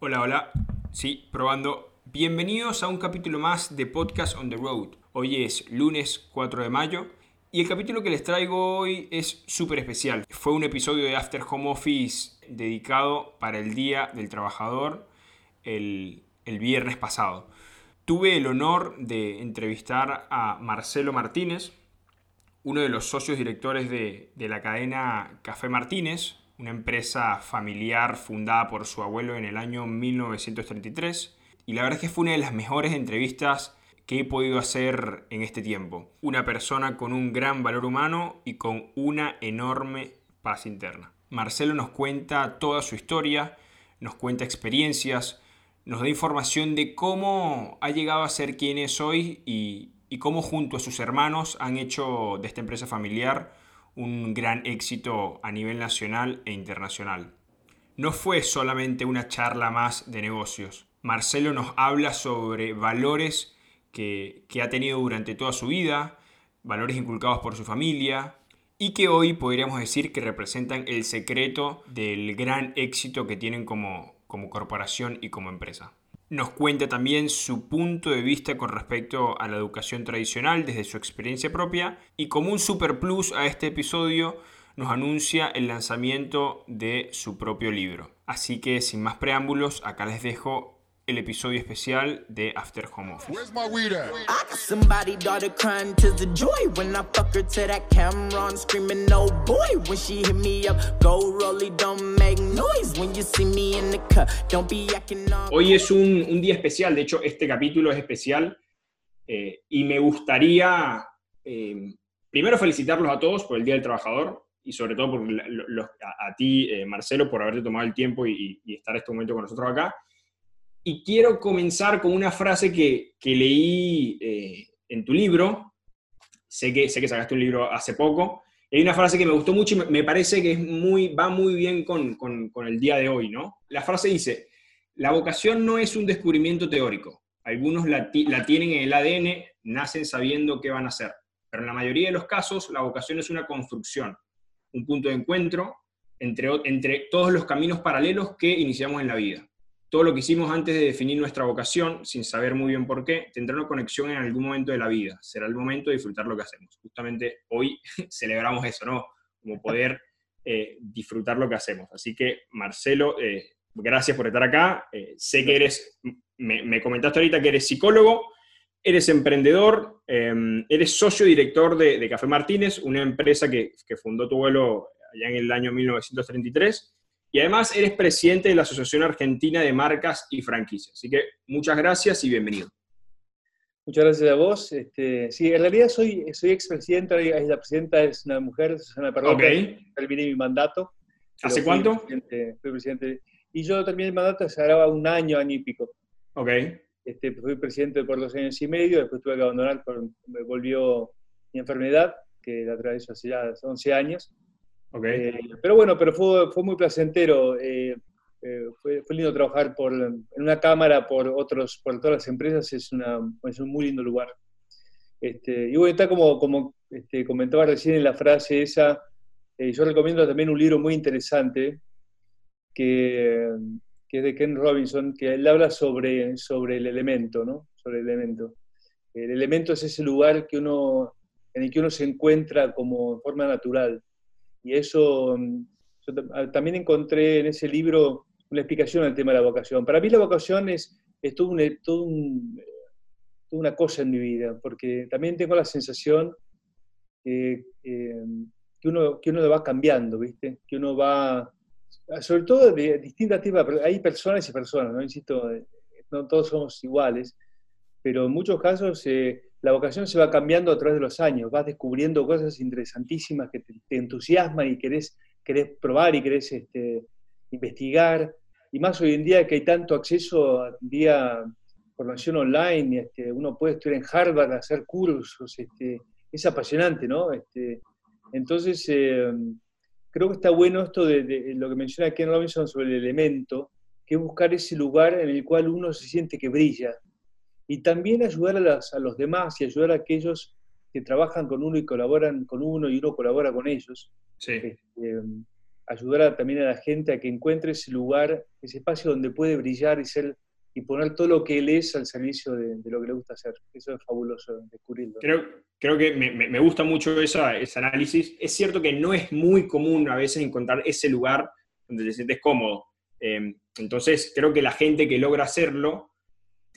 Hola, hola. Sí, probando. Bienvenidos a un capítulo más de Podcast on the Road. Hoy es lunes 4 de mayo y el capítulo que les traigo hoy es súper especial. Fue un episodio de After Home Office dedicado para el Día del Trabajador el, el viernes pasado. Tuve el honor de entrevistar a Marcelo Martínez, uno de los socios directores de, de la cadena Café Martínez, una empresa familiar fundada por su abuelo en el año 1933. Y la verdad es que fue una de las mejores entrevistas que he podido hacer en este tiempo. Una persona con un gran valor humano y con una enorme paz interna. Marcelo nos cuenta toda su historia, nos cuenta experiencias, nos da información de cómo ha llegado a ser quien es hoy y, y cómo junto a sus hermanos han hecho de esta empresa familiar un gran éxito a nivel nacional e internacional. No fue solamente una charla más de negocios. Marcelo nos habla sobre valores que, que ha tenido durante toda su vida, valores inculcados por su familia, y que hoy podríamos decir que representan el secreto del gran éxito que tienen como, como corporación y como empresa. Nos cuenta también su punto de vista con respecto a la educación tradicional desde su experiencia propia y como un super plus a este episodio nos anuncia el lanzamiento de su propio libro. Así que sin más preámbulos, acá les dejo el episodio especial de After Home Office. Hoy es un, día especial, de hecho este capítulo es especial eh, y me gustaría eh, primero felicitarlos a todos por el Día del Trabajador y sobre todo por a, ti, eh, Marcelo, por haberte tomado el tiempo y, y estar este momento con nosotros acá y quiero comenzar con una frase que, leí eh, en tu libro. Sé que, sé que sacaste un libro hace poco. Hay una frase que me gustó mucho y me parece que es muy, va muy bien con, el día de hoy, ¿no? La frase dice, la vocación no es un descubrimiento teórico. Algunos la, tienen en el ADN, nacen sabiendo qué van a hacer. Pero en la mayoría de los casos, la vocación es una construcción, un punto de encuentro entre, entre todos los caminos paralelos que iniciamos en la vida todo lo que hicimos antes de definir nuestra vocación, sin saber muy bien por qué, tendrá una conexión en algún momento de la vida. Será el momento de disfrutar lo que hacemos. Justamente hoy celebramos eso, ¿no? Como poder eh, disfrutar lo que hacemos. Así que, Marcelo, eh, gracias por estar acá. Eh, sé que eres, me, comentaste ahorita que eres psicólogo, eres emprendedor, em, eres socio director de, Café Martínez, una empresa que, que fundó tu abuelo allá en el año 1933 y además eres presidente de la Asociación Argentina de Marcas y Franquicias. Así que muchas gracias y bienvenido. Muchas gracias a vos. Este, sí, en realidad soy, soy expresidenta, la presidenta es una mujer, Susana Perdón, okay. terminé mi mandato. ¿Hace cuánto? fui presidente. Y yo terminé el mandato hace ahora un año, año y pico. Ok. Este, fui presidente por dos años y medio, después tuve que abandonar, me volvió mi enfermedad, que la atravesó hace ya 11 años. Okay. Eh, pero bueno, pero fue, fue muy placentero. Eh, eh, fue, fue, lindo trabajar por, en una cámara por otros, por todas las empresas, es, una, es un muy lindo lugar. Este, y bueno, está como, como este, comentaba recién en la frase esa, yo recomiendo también un libro muy interesante que, que, es de Ken Robinson, que él habla sobre, sobre el elemento, ¿no? Sobre el elemento. El elemento es ese lugar que uno, en el que uno se encuentra como en forma natural y eso, mm, ah, también encontré en ese libro una explicación al tema de la vocación. Para mí la vocación es, es todo todo un, una cosa en mi vida, porque también tengo la sensación que, que, uno, que uno va cambiando, ¿viste? Que uno va, sobre todo de distintas tipos, hay personas y personas, ¿no? Insisto, eh, no todos somos iguales, pero en muchos casos eh, la vocación se va cambiando a través de los años, vas descubriendo cosas interesantísimas que te, entusiasman y querés, probar y querés este, investigar. Y más hoy en día que hay tanto acceso a día formación online, este, uno puede estudiar en Harvard, hacer cursos, este, es apasionante, ¿no? Entonces, eh, creo que está bueno esto de, lo que menciona Ken Robinson sobre el elemento, que es buscar ese lugar en el cual uno se siente que brilla, y también ayudar a, los demás y ayudar a aquellos que trabajan con uno y colaboran con uno y uno colabora con ellos. Sí. Este, ayudar también a la gente a que encuentre ese lugar, ese espacio donde puede brillar y ser y poner todo lo que él es al servicio de, lo que le gusta hacer. Eso es fabuloso descubrirlo. Creo, creo que me, me, gusta mucho esa, ese análisis. Es cierto que no es muy común a veces encontrar ese lugar donde te sientes cómodo. Em, entonces, creo que la gente que logra hacerlo,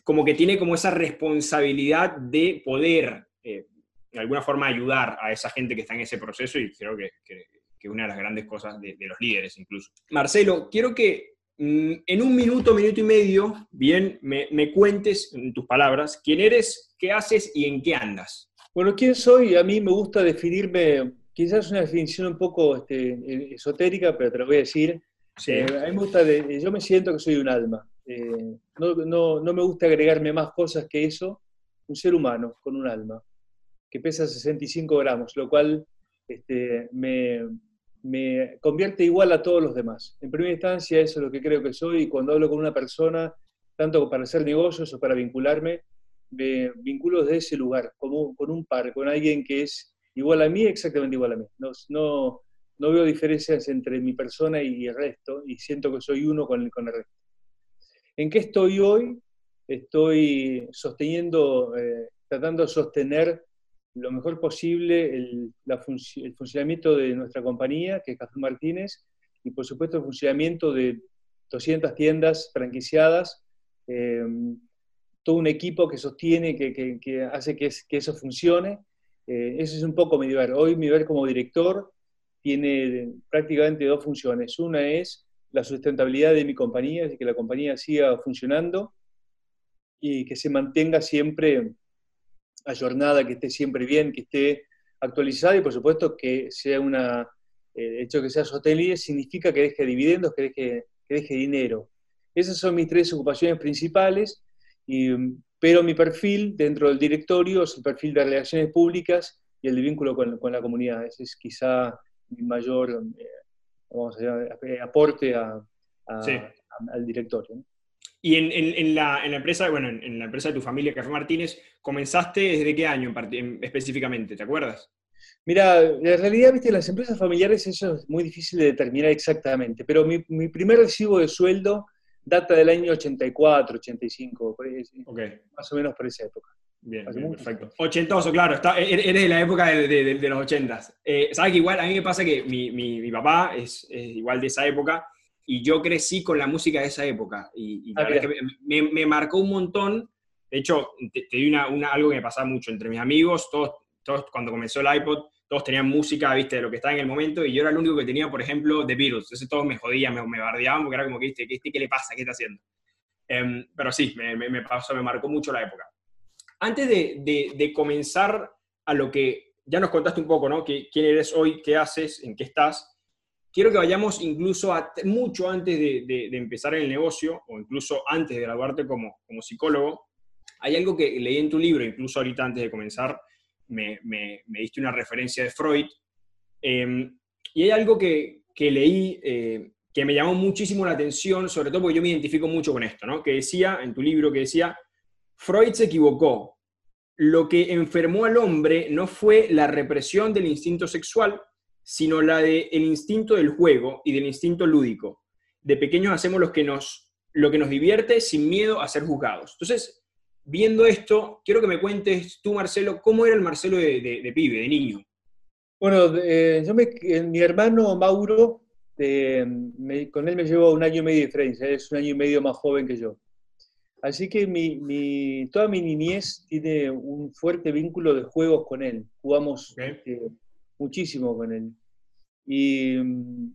como que tiene como esa responsabilidad de poder, eh, de alguna forma, ayudar a esa gente que está en ese proceso y creo que, que, que una de las grandes cosas de, de los líderes incluso. Marcelo, quiero que Mm, en un minuto, minuto y medio, bien, me, cuentes en tus palabras quién eres, qué haces y en qué andas. Bueno, ¿quién soy? A mí me gusta definirme, quizás una definición un poco este, esotérica, pero te lo voy a decir. Eh, a mí me gusta, yo me siento que soy un alma. Eh, no, no, me gusta agregarme más cosas que eso. Un ser humano con un alma, que pesa 65 gramos, lo cual este, me, me convierte igual a todos los demás. En primera instancia, eso es lo que creo que soy, y cuando hablo con una persona, tanto para hacer negocios o para vincularme, me vinculo desde ese lugar, como, con un par, con alguien que es igual a mí, exactamente igual a mí. No, no, no veo diferencias entre mi persona y el resto, y siento que soy uno con el, con el resto. ¿En qué estoy hoy? Estoy eh, tratando de sostener lo mejor posible el, funcionamiento de nuestra compañía, que es Café Martínez, y por supuesto el funcionamiento de 200 tiendas franquiciadas, eh, todo un equipo que sostiene, que, hace que, eso funcione. Eh, eso es un poco mi deber. Hoy mi deber como director tiene prácticamente dos funciones. Una es la sustentabilidad de mi compañía, es que la compañía siga funcionando y que se mantenga siempre ayornada, que esté siempre bien, que esté actualizada y por supuesto que sea una, eh, el hecho que sea sostenible significa que deje dividendos, que deje, que deje dinero. Esas son mis tres ocupaciones principales, y, pero mi perfil dentro del directorio es el perfil de relaciones públicas y el de vínculo con, con la comunidad. Ese es quizá mi mayor eh, aporte a, al directorio. Y en, la, empresa, bueno, en, la empresa de tu familia, Café Martínez, ¿comenzaste desde qué año específicamente? ¿Te acuerdas? Mira, en realidad, viste, las empresas familiares eso es muy difícil de determinar exactamente, pero mi, primer recibo de sueldo data del año 84, 85, más o menos por esa época. Bien, perfecto. Ochentoso, claro, está, e-, e-, eres de la época de, los ochentas. Eh, Sabes que igual a mí me pasa que mi, papá es, igual de esa época y yo crecí con la música de esa época y, la ah, verdad que me, marcó un montón. De hecho, te, di una, algo que me pasaba mucho entre mis amigos, todos, todos cuando comenzó el iPod, todos tenían música, viste, de lo que estaba en el momento, y yo era el único que tenía, por ejemplo, The Beatles. Entonces todos me jodían, me, me bardeaban, porque era como que, ¿qué, qué, qué le pasa? ¿Qué está haciendo? Em, pero sí, me, me, pasó, me marcó mucho la época. Antes de, de, de, comenzar a lo que ya nos contaste un poco, ¿no? ¿Quién eres hoy? ¿Qué haces? ¿En qué estás? quiero que vayamos incluso mucho antes de, empezar el negocio, o incluso antes de graduarte como, como psicólogo. Hay algo que leí en tu libro, incluso ahorita antes de comenzar, me, diste una referencia de Freud, em, y hay algo que, leí eh, que me llamó muchísimo la atención, sobre todo porque yo me identifico mucho con esto, ¿no? que decía en tu libro, que decía, Freud se equivocó, lo que enfermó al hombre no fue la represión del instinto sexual, sino la del instinto del juego y del instinto lúdico. De pequeños hacemos lo que, nos, lo que nos divierte sin miedo a ser juzgados. Entonces, viendo esto, quiero que me cuentes tú, Marcelo, cómo era el Marcelo de, pibe, de niño. Bueno, eh, yo eh, mi hermano Mauro, eh, con él me llevo un año y medio de diferencia, es un año y medio más joven que yo. Así que mi, toda mi niñez tiene un fuerte vínculo de juegos con él. Jugamos este, muchísimo con él. Y mm,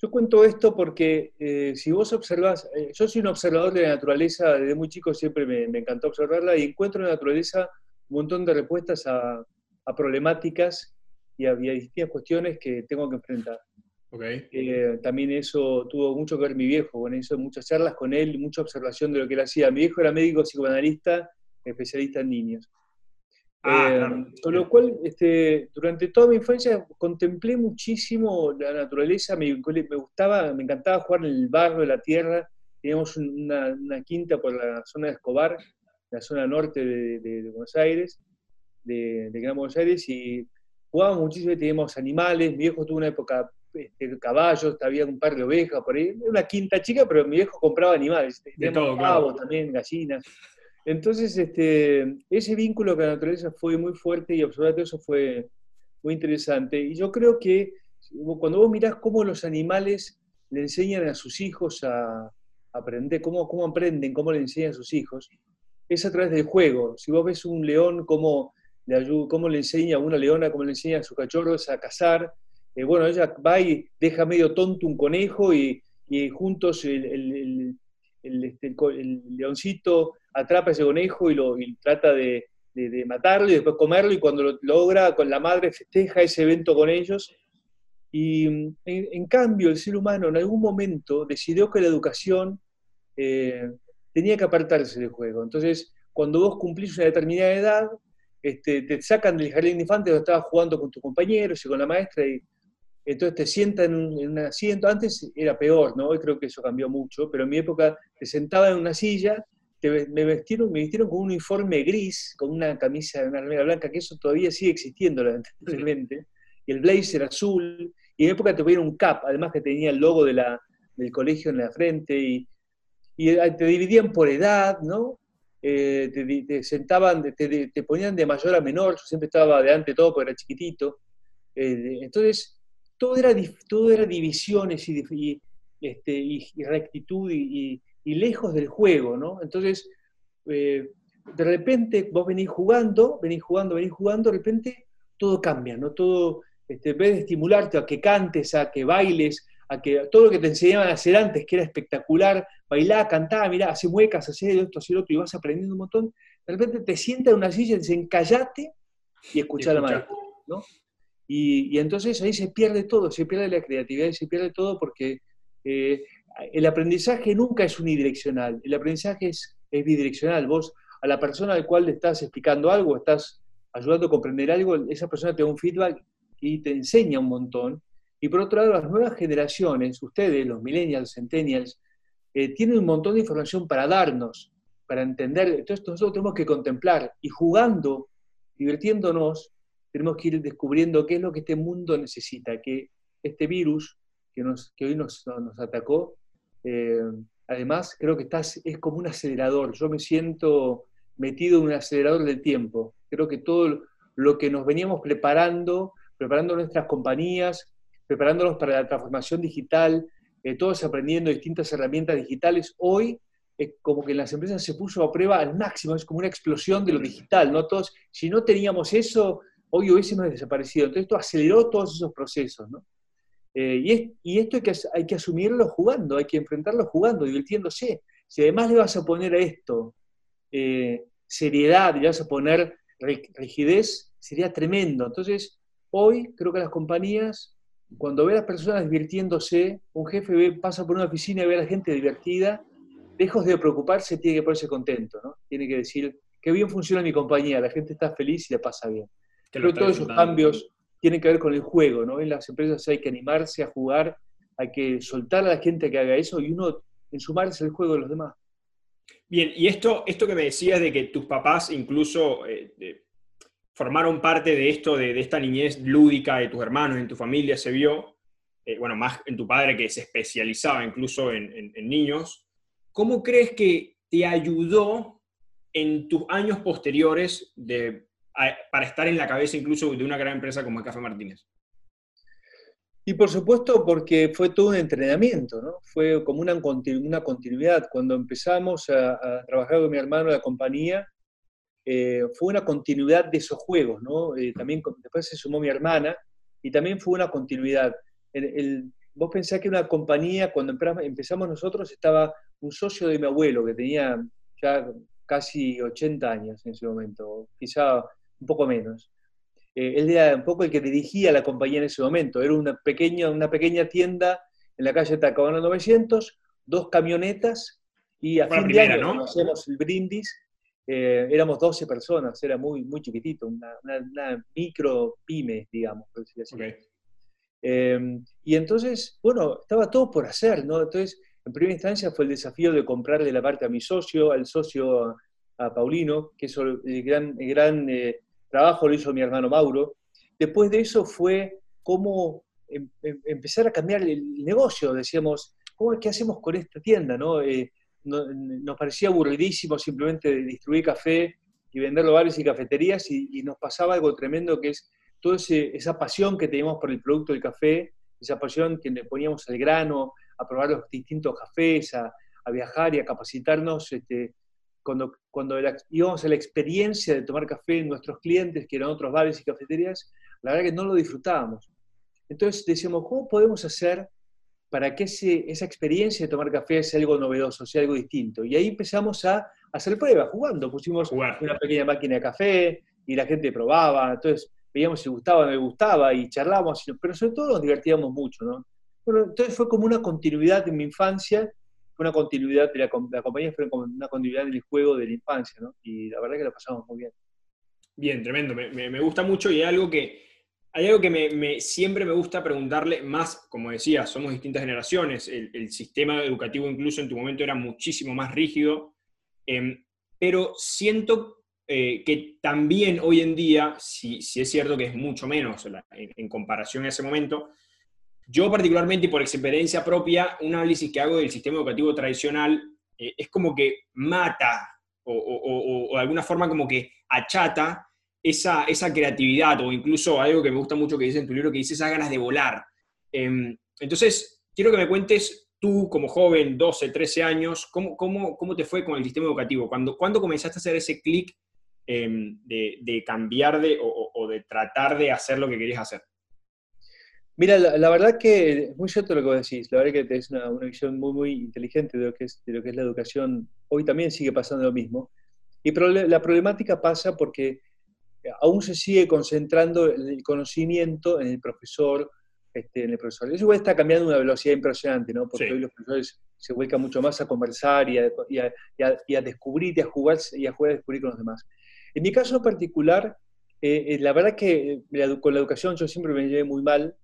yo cuento esto porque eh, si vos observás, eh, yo soy un observador de la naturaleza, desde muy chico siempre me, encantó observarla y encuentro en la naturaleza un montón de respuestas a, problemáticas y a, distintas cuestiones que tengo que enfrentar. Okay. Eh, también eso tuvo mucho que ver mi viejo, bueno, hizo muchas charlas con él, mucha observación de lo que él hacía. Mi viejo era médico psicoanalista, especialista en niños. Ah, eh, con lo cual, este, durante toda mi infancia contemplé muchísimo la naturaleza, me, me, gustaba, me encantaba jugar en el barro, de la tierra. Teníamos una, quinta por la zona de Escobar, la zona norte de, Buenos Aires, de, Gran Buenos Aires, y jugábamos muchísimo, teníamos animales. Mi viejo tuvo una época este, caballos, había un par de ovejas por ahí, una quinta chica, pero mi viejo compraba animales, de todo, pavos también, gallinas. Entonces, este, ese vínculo con la naturaleza fue muy fuerte y absolutamente eso fue muy interesante. Y yo creo que cuando vos mirás cómo los animales le enseñan a sus hijos a aprender, cómo, cómo aprenden, cómo le enseñan a sus hijos, es a través del juego. Si vos ves un león, cómo le, ayuda, cómo le enseña a una leona, cómo le enseña a sus cachorros a cazar, bueno, ella va y deja medio tonto un conejo y, juntos el, este, el, leoncito atrapa ese conejo y, lo, trata de, matarlo y después comerlo y cuando lo logra con la madre festeja ese evento con ellos. Y en, cambio el ser humano en algún momento decidió que la educación eh, tenía que apartarse del juego. Entonces, cuando vos cumplís una determinada edad, este, te sacan del jardín de infantes donde estabas jugando con tus compañeros y con la maestra y entonces te sientan en un, asiento. Antes era peor, ¿no? Hoy creo que eso cambió mucho, pero en mi época te sentaba en una silla, me, vestieron, me vistieron con un uniforme gris, con una camisa, una remera blanca, que eso todavía sigue existiendo, lamentablemente, y el blazer azul, y en mi época te ponían un cap, además que tenía el logo de la, del colegio en la frente, y, y te dividían por edad, ¿no? Eh, te, sentaban, te, te, ponían de mayor a menor, yo siempre estaba de todo porque era chiquitito. Eh, entonces, todo era, todo era divisiones y, este, y, rectitud y, lejos del juego, ¿no? Entonces, eh, de repente vos venís jugando, venís jugando, venís jugando, de repente todo cambia, ¿no? Todo, este, en vez de estimularte a que cantes, a que bailes, a que todo lo que te enseñaban a hacer antes, que era espectacular, bailar, cantar, mirá, hace muecas, hace esto, hace lo otro, y vas aprendiendo un montón, de repente te sientas en una silla y te dicen, callate y escucha la maestra, ¿no? Y, entonces ahí se pierde todo, se pierde la creatividad y se pierde todo porque eh, el aprendizaje nunca es unidireccional, el aprendizaje es, es, bidireccional. Vos a la persona al cual le estás explicando algo, estás ayudando a comprender algo, esa persona te da un feedback y te enseña un montón. Y por otro lado, las nuevas generaciones, ustedes, los millennials, centennials, eh, tienen un montón de información para darnos, para entender. Entonces nosotros tenemos que contemplar y jugando, divirtiéndonos, tenemos que ir descubriendo qué es lo que este mundo necesita, que este virus que, nos, que hoy nos, nos atacó, eh, además creo que estás, es como un acelerador. Yo me siento metido en un acelerador del tiempo. Creo que todo lo que nos veníamos preparando, preparando nuestras compañías, preparándonos para la transformación digital, eh, todos aprendiendo distintas herramientas digitales, hoy es como que en las empresas se puso a prueba al máximo, es como una explosión de lo digital, ¿no? Todos, si no teníamos eso, hoy hubiésemos desaparecido. Entonces esto aceleró todos esos procesos, ¿no? Eh, y, esto hay que, asumirlo jugando, hay que enfrentarlo jugando, divirtiéndose. Si además le vas a poner a esto eh, seriedad, le vas a poner rigidez, sería tremendo. Entonces, hoy creo que las compañías, cuando ve a las personas divirtiéndose, un jefe pasa por una oficina y ve a la gente divertida, lejos de preocuparse, tiene que ponerse contento. Tiene que decir, qué bien funciona mi compañía, la gente está feliz y la pasa bien. Pero todos esos cambios tienen que ver con el juego, ¿no? En las empresas hay que animarse a jugar, hay que soltar a la gente que haga eso y uno en sumarse al juego de los demás. Bien, y esto, esto que me decías de que tus papás incluso eh, formaron parte de esto, de, esta niñez lúdica de tus hermanos, en tu familia, se vio, eh, bueno, más en tu padre que se especializaba incluso en, en niños. ¿Cómo crees que te ayudó en tus años posteriores de para estar en la cabeza incluso de una gran empresa como el Café Martínez? Y por supuesto porque fue todo un entrenamiento, ¿no? Fue como una, continuidad. Cuando empezamos a, trabajar con mi hermano en la compañía, eh, fue una continuidad de esos juegos, ¿no? Eh, también después se sumó mi hermana y también fue una continuidad. El, vos pensás que una compañía, cuando empezamos nosotros, estaba un socio de mi abuelo que tenía ya casi 80 años en ese momento, quizá un poco menos. Eh, él era un poco el que dirigía la compañía en ese momento. Era una pequeña, una pequeña tienda en la calle Tacabana 900, dos camionetas y a fin de año ¿no? hacemos el brindis. Eh, éramos 12 personas, era muy, muy chiquitito, una, micro pyme, digamos. Eh, y entonces, bueno, estaba todo por hacer, ¿no? Entonces, en primera instancia fue el desafío de comprarle la parte a mi socio, al socio a, Paulino, que eso, el gran, gran trabajo lo hizo mi hermano Mauro. Después de eso fue cómo em, em, empezar a cambiar el negocio. Decíamos, ¿cómo, ¿qué hacemos con esta tienda? ¿no? Eh, nos parecía aburridísimo simplemente distribuir café y venderlo a bares y cafeterías y, nos pasaba algo tremendo que es toda esa pasión que teníamos por el producto del café, esa pasión que le poníamos al grano, a probar los distintos cafés, a, viajar y a capacitarnos. Este, cuando, cuando íbamos a la experiencia de tomar café en nuestros clientes, que eran otros bares y cafeterías, la verdad que no lo disfrutábamos. Entonces decíamos, ¿cómo podemos hacer para que esa experiencia de tomar café sea algo novedoso, sea algo distinto? Y ahí empezamos a hacer pruebas, jugando. Pusimos una pequeña máquina de café y la gente probaba. Entonces veíamos si gustaba o no le gustaba y charlábamos, pero sobre todo nos divertíamos mucho. ¿no? Bueno, entonces fue como una continuidad de mi infancia, una continuidad de la, compañía, fue una continuidad del juego de la infancia, ¿no? Y la verdad que lo pasamos muy bien. Bien, tremendo. Me, gusta mucho y hay algo que hay algo que siempre me gusta preguntarle, más, como decía, somos distintas generaciones, el, sistema educativo incluso en tu momento era muchísimo más rígido, em, pero siento eh, que también hoy en día, si, es cierto que es mucho menos en, comparación a ese momento, yo particularmente por experiencia propia, un análisis que hago del sistema educativo tradicional eh, es como que mata o, o de alguna forma como que achata esa, esa creatividad o incluso algo que me gusta mucho que dice en tu libro, que dice esas ganas de volar. Em, entonces, quiero que me cuentes tú como joven, 12, 13 años, ¿cómo, cómo, cómo te fue con el sistema educativo? ¿Cuándo, ¿cuándo comenzaste a hacer ese clic em, de, de, cambiar de, o, de tratar de hacer lo que querías hacer? Mira, la, verdad que es muy cierto lo que vos decís. La verdad que tenés una, una, visión muy, muy inteligente de lo, que es, de lo que es la educación. Hoy también sigue pasando lo mismo. Y la problemática pasa porque aún se sigue concentrando el conocimiento en el profesor, este, en el profesor. Eso igual está cambiando a una velocidad impresionante, ¿no? Porque hoy los profesores se vuelcan mucho más a conversar y a, y a, descubrir y a jugar y a jugar a descubrir con los demás. En mi caso en particular, eh, eh, la verdad que eh, con la educación yo siempre me llevé muy mal.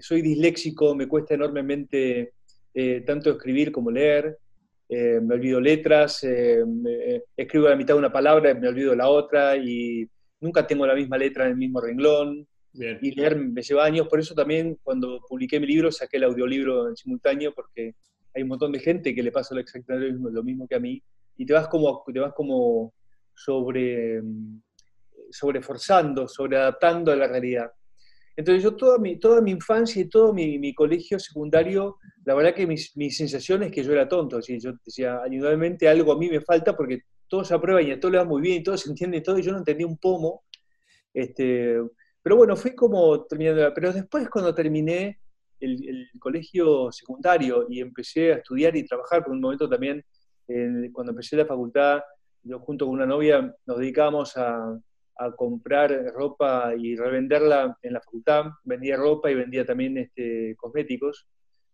Soy disléxico, me cuesta enormemente tanto escribir como leer. Eh, me olvido letras, eh, escribo la mitad de una palabra, me olvido la otra y nunca tengo la misma letra en el mismo renglón. Y leer me lleva años, por eso también cuando publiqué mi libro saqué el audiolibro en simultáneo porque hay un montón de gente que le pasa exactamente lo mismo que a mí y te vas como, te vas como sobre, sobreforzando, sobreadaptando a la realidad. Entonces yo toda mi, toda mi infancia y todo mi, colegio secundario, la verdad que mis, mis sensaciones es que yo era tonto, ¿sí? yo decía, indudablemente algo a mí me falta porque todos aprueban y a todos le va muy bien y todos se entienden todo y yo no entendía un pomo. Este, pero bueno, fui como terminando, pero después cuando terminé el, colegio secundario y empecé a estudiar y trabajar, por un momento también, cuando empecé la facultad, yo junto con una novia nos dedicamos a, a comprar ropa y revenderla en la facultad. Vendía ropa y vendía también este, cosméticos.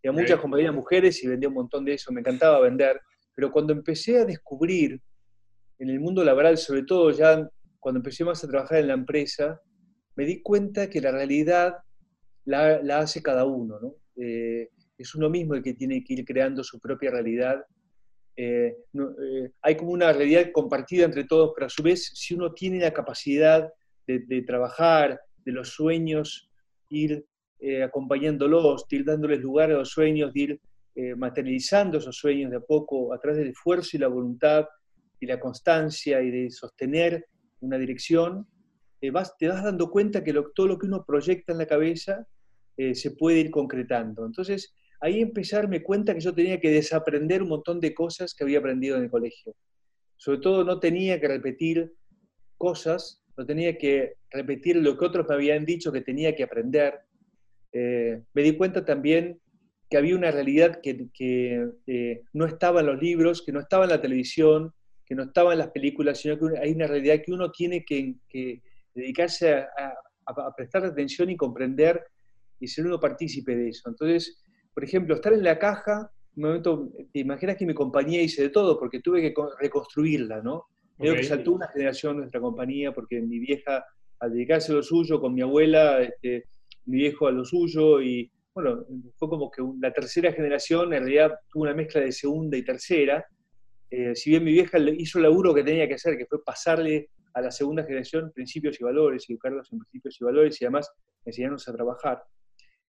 Y a muchas compañías mujeres y vendía un montón de eso, me encantaba vender. Pero cuando empecé a descubrir en el mundo laboral, sobre todo ya cuando empecé más a trabajar en la empresa, me di cuenta que la realidad la, hace cada uno. ¿no? Eh, es uno mismo el que tiene que ir creando su propia realidad eh, eh, hay como una realidad compartida entre todos, pero a su vez, si uno tiene la capacidad de, trabajar, de los sueños, ir eh, acompañándolos, ir dándoles lugar a los sueños, de ir materializando esos sueños de a poco a través del esfuerzo y la voluntad y la constancia y de sostener una dirección, vas, te vas dando cuenta que todo lo que uno proyecta en la cabeza se puede ir concretando. Entonces, ahí empecé a darme cuenta que yo tenía que desaprender un montón de cosas que había aprendido en el colegio. Sobre todo no tenía que repetir cosas, no tenía que repetir lo que otros me habían dicho que tenía que aprender. Eh, me di cuenta también que había una realidad que, eh, no estaba en los libros, que no estaba en la televisión, que no estaba en las películas, sino que hay una realidad que uno tiene que, dedicarse a, a prestar atención y comprender y ser uno partícipe de eso. Entonces, por ejemplo, estar en la caja, un momento, te imaginas que mi compañía hice de todo, porque tuve que reconstruirla, ¿no? Creo que saltó una generación nuestra compañía, porque mi vieja, al dedicarse a lo suyo, con mi abuela, este, mi viejo a lo suyo, y bueno, fue como que la tercera generación en realidad tuvo una mezcla de segunda y tercera. Eh, si bien mi vieja hizo el laburo que tenía que hacer, que fue pasarle a la segunda generación principios y valores, educarlos en principios y valores y además enseñarnos a trabajar.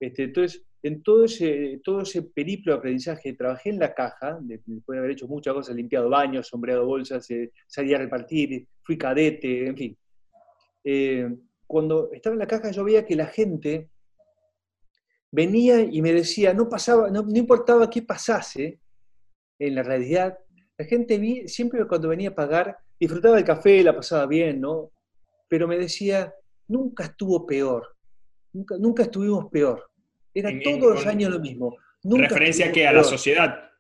Este, entonces, en todo ese, todo ese periplo de aprendizaje, trabajé en la caja, después de haber hecho muchas cosas, limpiado baños, sombreado bolsas, eh, salí a repartir, fui cadete, en fin. Eh, cuando estaba en la caja yo veía que la gente venía y me decía, no, pasaba, no, importaba qué pasase en la realidad, la gente siempre cuando venía a pagar disfrutaba del café, la pasaba bien, ¿no? Pero me decía, nunca estuvo peor, nunca, nunca estuvimos peor. Era todos los años lo mismo. Nunca ¿Referencia que a la sociedad?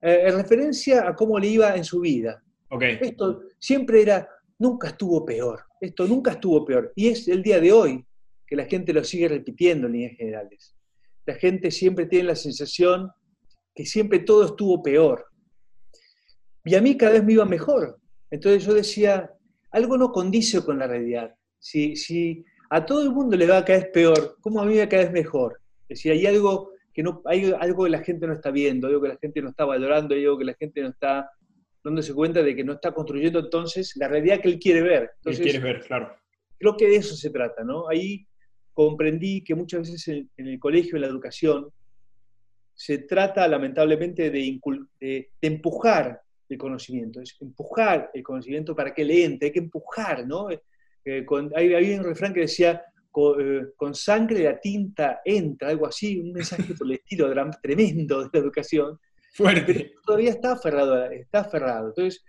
Eh, en referencia a cómo le iba en su vida. Okay. Esto siempre era, nunca estuvo peor. Esto nunca estuvo peor. Y es el día de hoy que la gente lo sigue repitiendo en líneas generales. La gente siempre tiene la sensación que siempre todo estuvo peor. Y a mí cada vez me iba mejor. Entonces yo decía, algo no condice con la realidad. Si, si a todo el mundo le va cada vez peor, ¿cómo a mí cada vez mejor? Es decir, hay algo que no, hay algo que la gente no está viendo, algo que la gente no está valorando, algo que la gente no está dándose cuenta de que no está construyendo entonces la realidad que él quiere ver. Entonces, él quiere ver, claro. Creo que de eso se trata, ¿no? Ahí comprendí que muchas veces en, el colegio, en la educación, se trata lamentablemente de, de, empujar el conocimiento, es empujar el conocimiento para que le entre, hay que empujar, ¿no? Eh, con, hay, un refrán que decía, eh, con, sangre la tinta entra, algo así, un mensaje por el estilo tremendo de la educación. Fuerte. Pero todavía está aferrado, está aferrado. Entonces,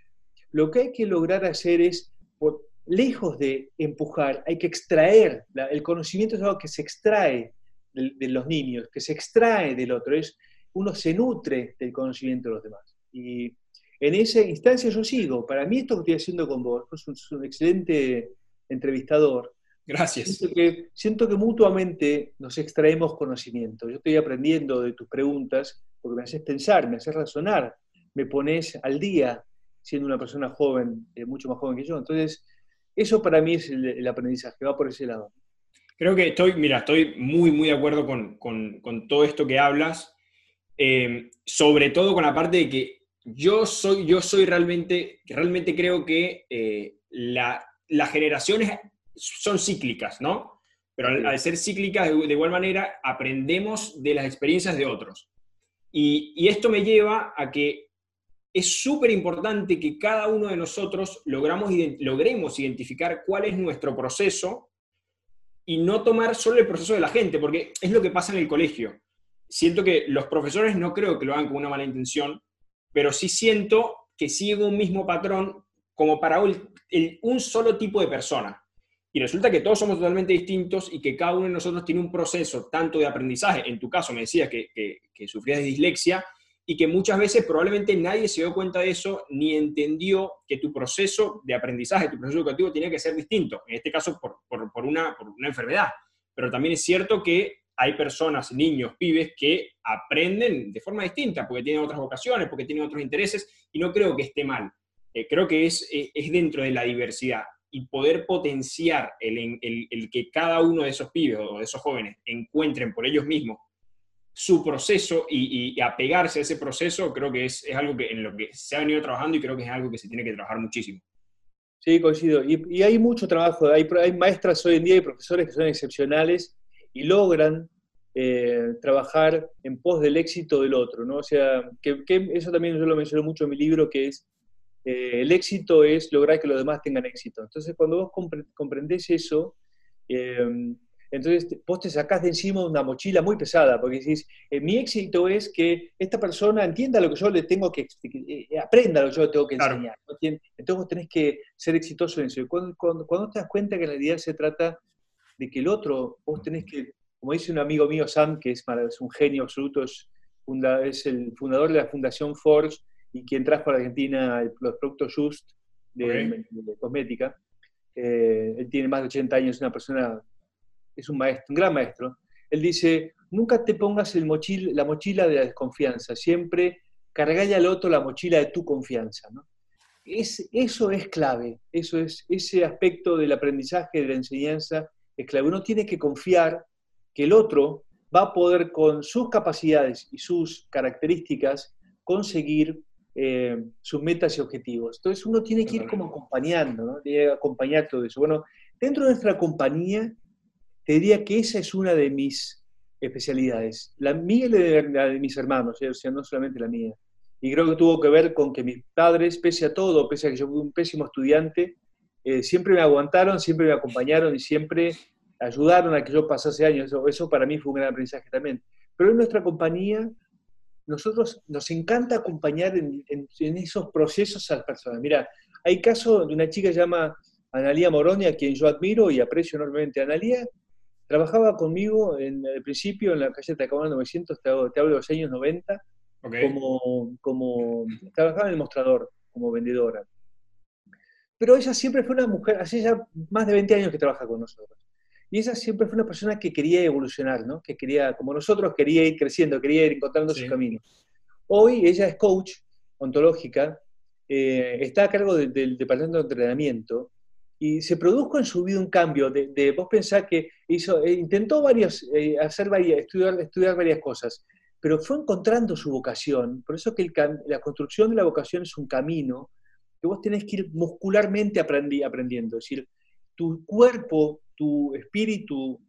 lo que hay que lograr hacer es, por, lejos de empujar, hay que extraer, el conocimiento es algo que se extrae de, de, los niños, que se extrae del otro, es, uno se nutre del conocimiento de los demás. Y en esa instancia yo sigo. Para mí esto que estoy haciendo con vos es un excelente entrevistador. Gracias. Siento que, siento que mutuamente nos extraemos conocimiento. Yo estoy aprendiendo de tus preguntas porque me haces pensar, me haces razonar, me pones al día siendo una persona joven, eh, mucho más joven que yo. Entonces, eso para mí es el, aprendizaje, va por ese lado. Creo que estoy, mira, estoy muy, muy de acuerdo con, con, con todo esto que hablas, eh, sobre todo con la parte de que yo soy, yo soy realmente, realmente creo que eh, la, las generaciones son cíclicas, ¿no? Pero al, ser cíclicas, de, igual manera, aprendemos de las experiencias de otros. Y, esto me lleva a que es súper importante que cada uno de nosotros logramos, logremos identificar cuál es nuestro proceso y no tomar solo el proceso de la gente, porque es lo que pasa en el colegio. Siento que los profesores no creo que lo hagan con una mala intención, pero sí siento que siguen un mismo patrón como para un solo tipo de persona. Y resulta que todos somos totalmente distintos y que cada uno de nosotros tiene un proceso tanto de aprendizaje, en tu caso me decías que, que, sufrías de dislexia, y que muchas veces probablemente nadie se dio cuenta de eso ni entendió que tu proceso de aprendizaje, tu proceso educativo tiene que ser distinto, en este caso por, una, por una enfermedad. Pero también es cierto que hay personas, niños, pibes, que aprenden de forma distinta, porque tienen otras vocaciones, porque tienen otros intereses, y no creo que esté mal. Eh, creo que es, eh, es, dentro de la diversidad y poder potenciar el, el, que cada uno de esos pibes o de esos jóvenes encuentren por ellos mismos su proceso y, apegarse a ese proceso, creo que es, es, algo que, en lo que se ha venido trabajando y creo que es algo que se tiene que trabajar muchísimo. Sí, coincido. Y, y hay mucho trabajo. Hay, hay, maestras hoy en día y profesores que son excepcionales y logran eh, trabajar en pos del éxito del otro, ¿no? O sea, que, que, eso también yo lo menciono mucho en mi libro, que es eh, el éxito es lograr que los demás tengan éxito. Entonces, cuando vos comprendés eso, eh, entonces vos te sacás de encima una mochila muy pesada, porque decís, eh, mi éxito es que esta persona entienda lo que yo le tengo que, aprenda lo que yo le tengo que enseñar. Entonces vos tenés que ser exitoso en eso. Cuando, cuando, te das cuenta que en realidad se trata de que el otro, vos tenés que, como dice un amigo mío, Sam, que es, es un genio absoluto, es, es el fundador de la Fundación Forge, y quien trajo a la Argentina los productos Just de, cosmética. Eh, él tiene más de 80 años, es una persona, es un maestro, un gran maestro. Él dice, nunca te pongas el la mochila de la desconfianza, siempre cargale al otro la mochila de tu confianza. Es, eso es clave, eso es, ese aspecto del aprendizaje, de la enseñanza, es clave. Uno tiene que confiar que el otro va a poder con sus capacidades y sus características conseguir eh, sus metas y objetivos. Entonces uno tiene que ir como acompañando, ¿no? Que acompañar todo eso. Bueno, dentro de nuestra compañía, te diría que esa es una de mis especialidades. La mía y la de, mis hermanos, o sea, no solamente la mía. Y creo que tuvo que ver con que mis padres, pese a todo, pese a que yo fui un pésimo estudiante, eh, siempre me aguantaron, siempre me acompañaron y siempre ayudaron a que yo pasase años. Eso, eso para mí fue un gran aprendizaje también. Pero en nuestra compañía, nosotros nos encanta acompañar en, esos procesos a las personas. Mira, hay caso de una chica que se llama Analía Moroni, a quien yo admiro y aprecio enormemente. Analía trabajaba conmigo en el principio en la calle Tacabana 900, te hablo, de los años 90, como, como, trabajaba en el mostrador, como vendedora. Pero ella siempre fue una mujer, hace ya más de 20 años que trabaja con nosotros. Y ella siempre fue una persona que quería evolucionar, ¿no? que quería, como nosotros, quería ir creciendo, quería ir encontrando su camino. Hoy ella es coach ontológica, eh, está a cargo del departamento de entrenamiento y se produjo en su vida un cambio de, vos pensás que hizo, eh, intentó varios, eh, hacer varias, estudiar, estudiar varias cosas, pero fue encontrando su vocación. Por eso que la construcción de la vocación es un camino que vos tenés que ir muscularmente aprendiendo. Es decir, tu cuerpo tu espíritu,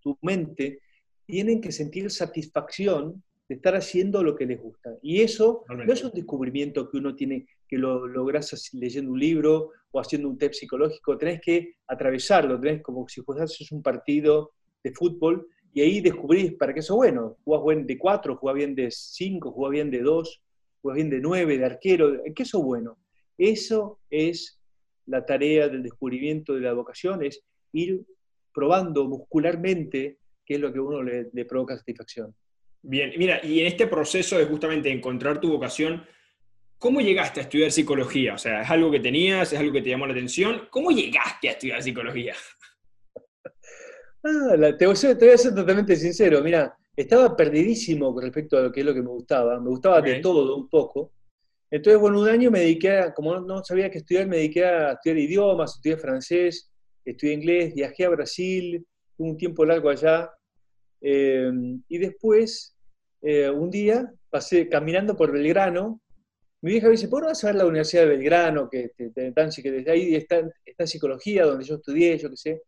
tu mente, tienen que sentir satisfacción de estar haciendo lo que les gusta. Y eso no es un descubrimiento que uno tiene, que lo logras leyendo un libro o haciendo un test psicológico, tenés que atravesarlo, tenés como si fueses un partido de fútbol y ahí descubrís para qué eso bueno. Jugás bien de cuatro, jugás bien de cinco, jugás bien de dos, jugás bien de nueve, de arquero, ¿qué eso bueno? Eso es la tarea del descubrimiento de la vocación, es ir probando muscularmente qué es lo que a uno le, provoca satisfacción. Bien, mira, y en este proceso de justamente encontrar tu vocación, ¿cómo llegaste a estudiar psicología? O sea, ¿es algo que tenías? ¿Es algo que te llamó la atención? ¿Cómo llegaste a estudiar psicología? Ah, te, voy a ser, totalmente sincero. Mira, estaba perdidísimo con respecto a lo que es lo que me gustaba. Me gustaba de todo un poco. Entonces, bueno, un año me dediqué a, como no, sabía qué estudiar, me dediqué a estudiar idiomas, estudiar francés, estudié inglés, viajé a Brasil, un tiempo largo allá, eh, y después, eh, un día, pasé caminando por Belgrano, mi vieja me dice, ¿por qué vas a ver la Universidad de Belgrano, que, que, que desde ahí está, está, psicología, donde yo estudié, yo qué sé?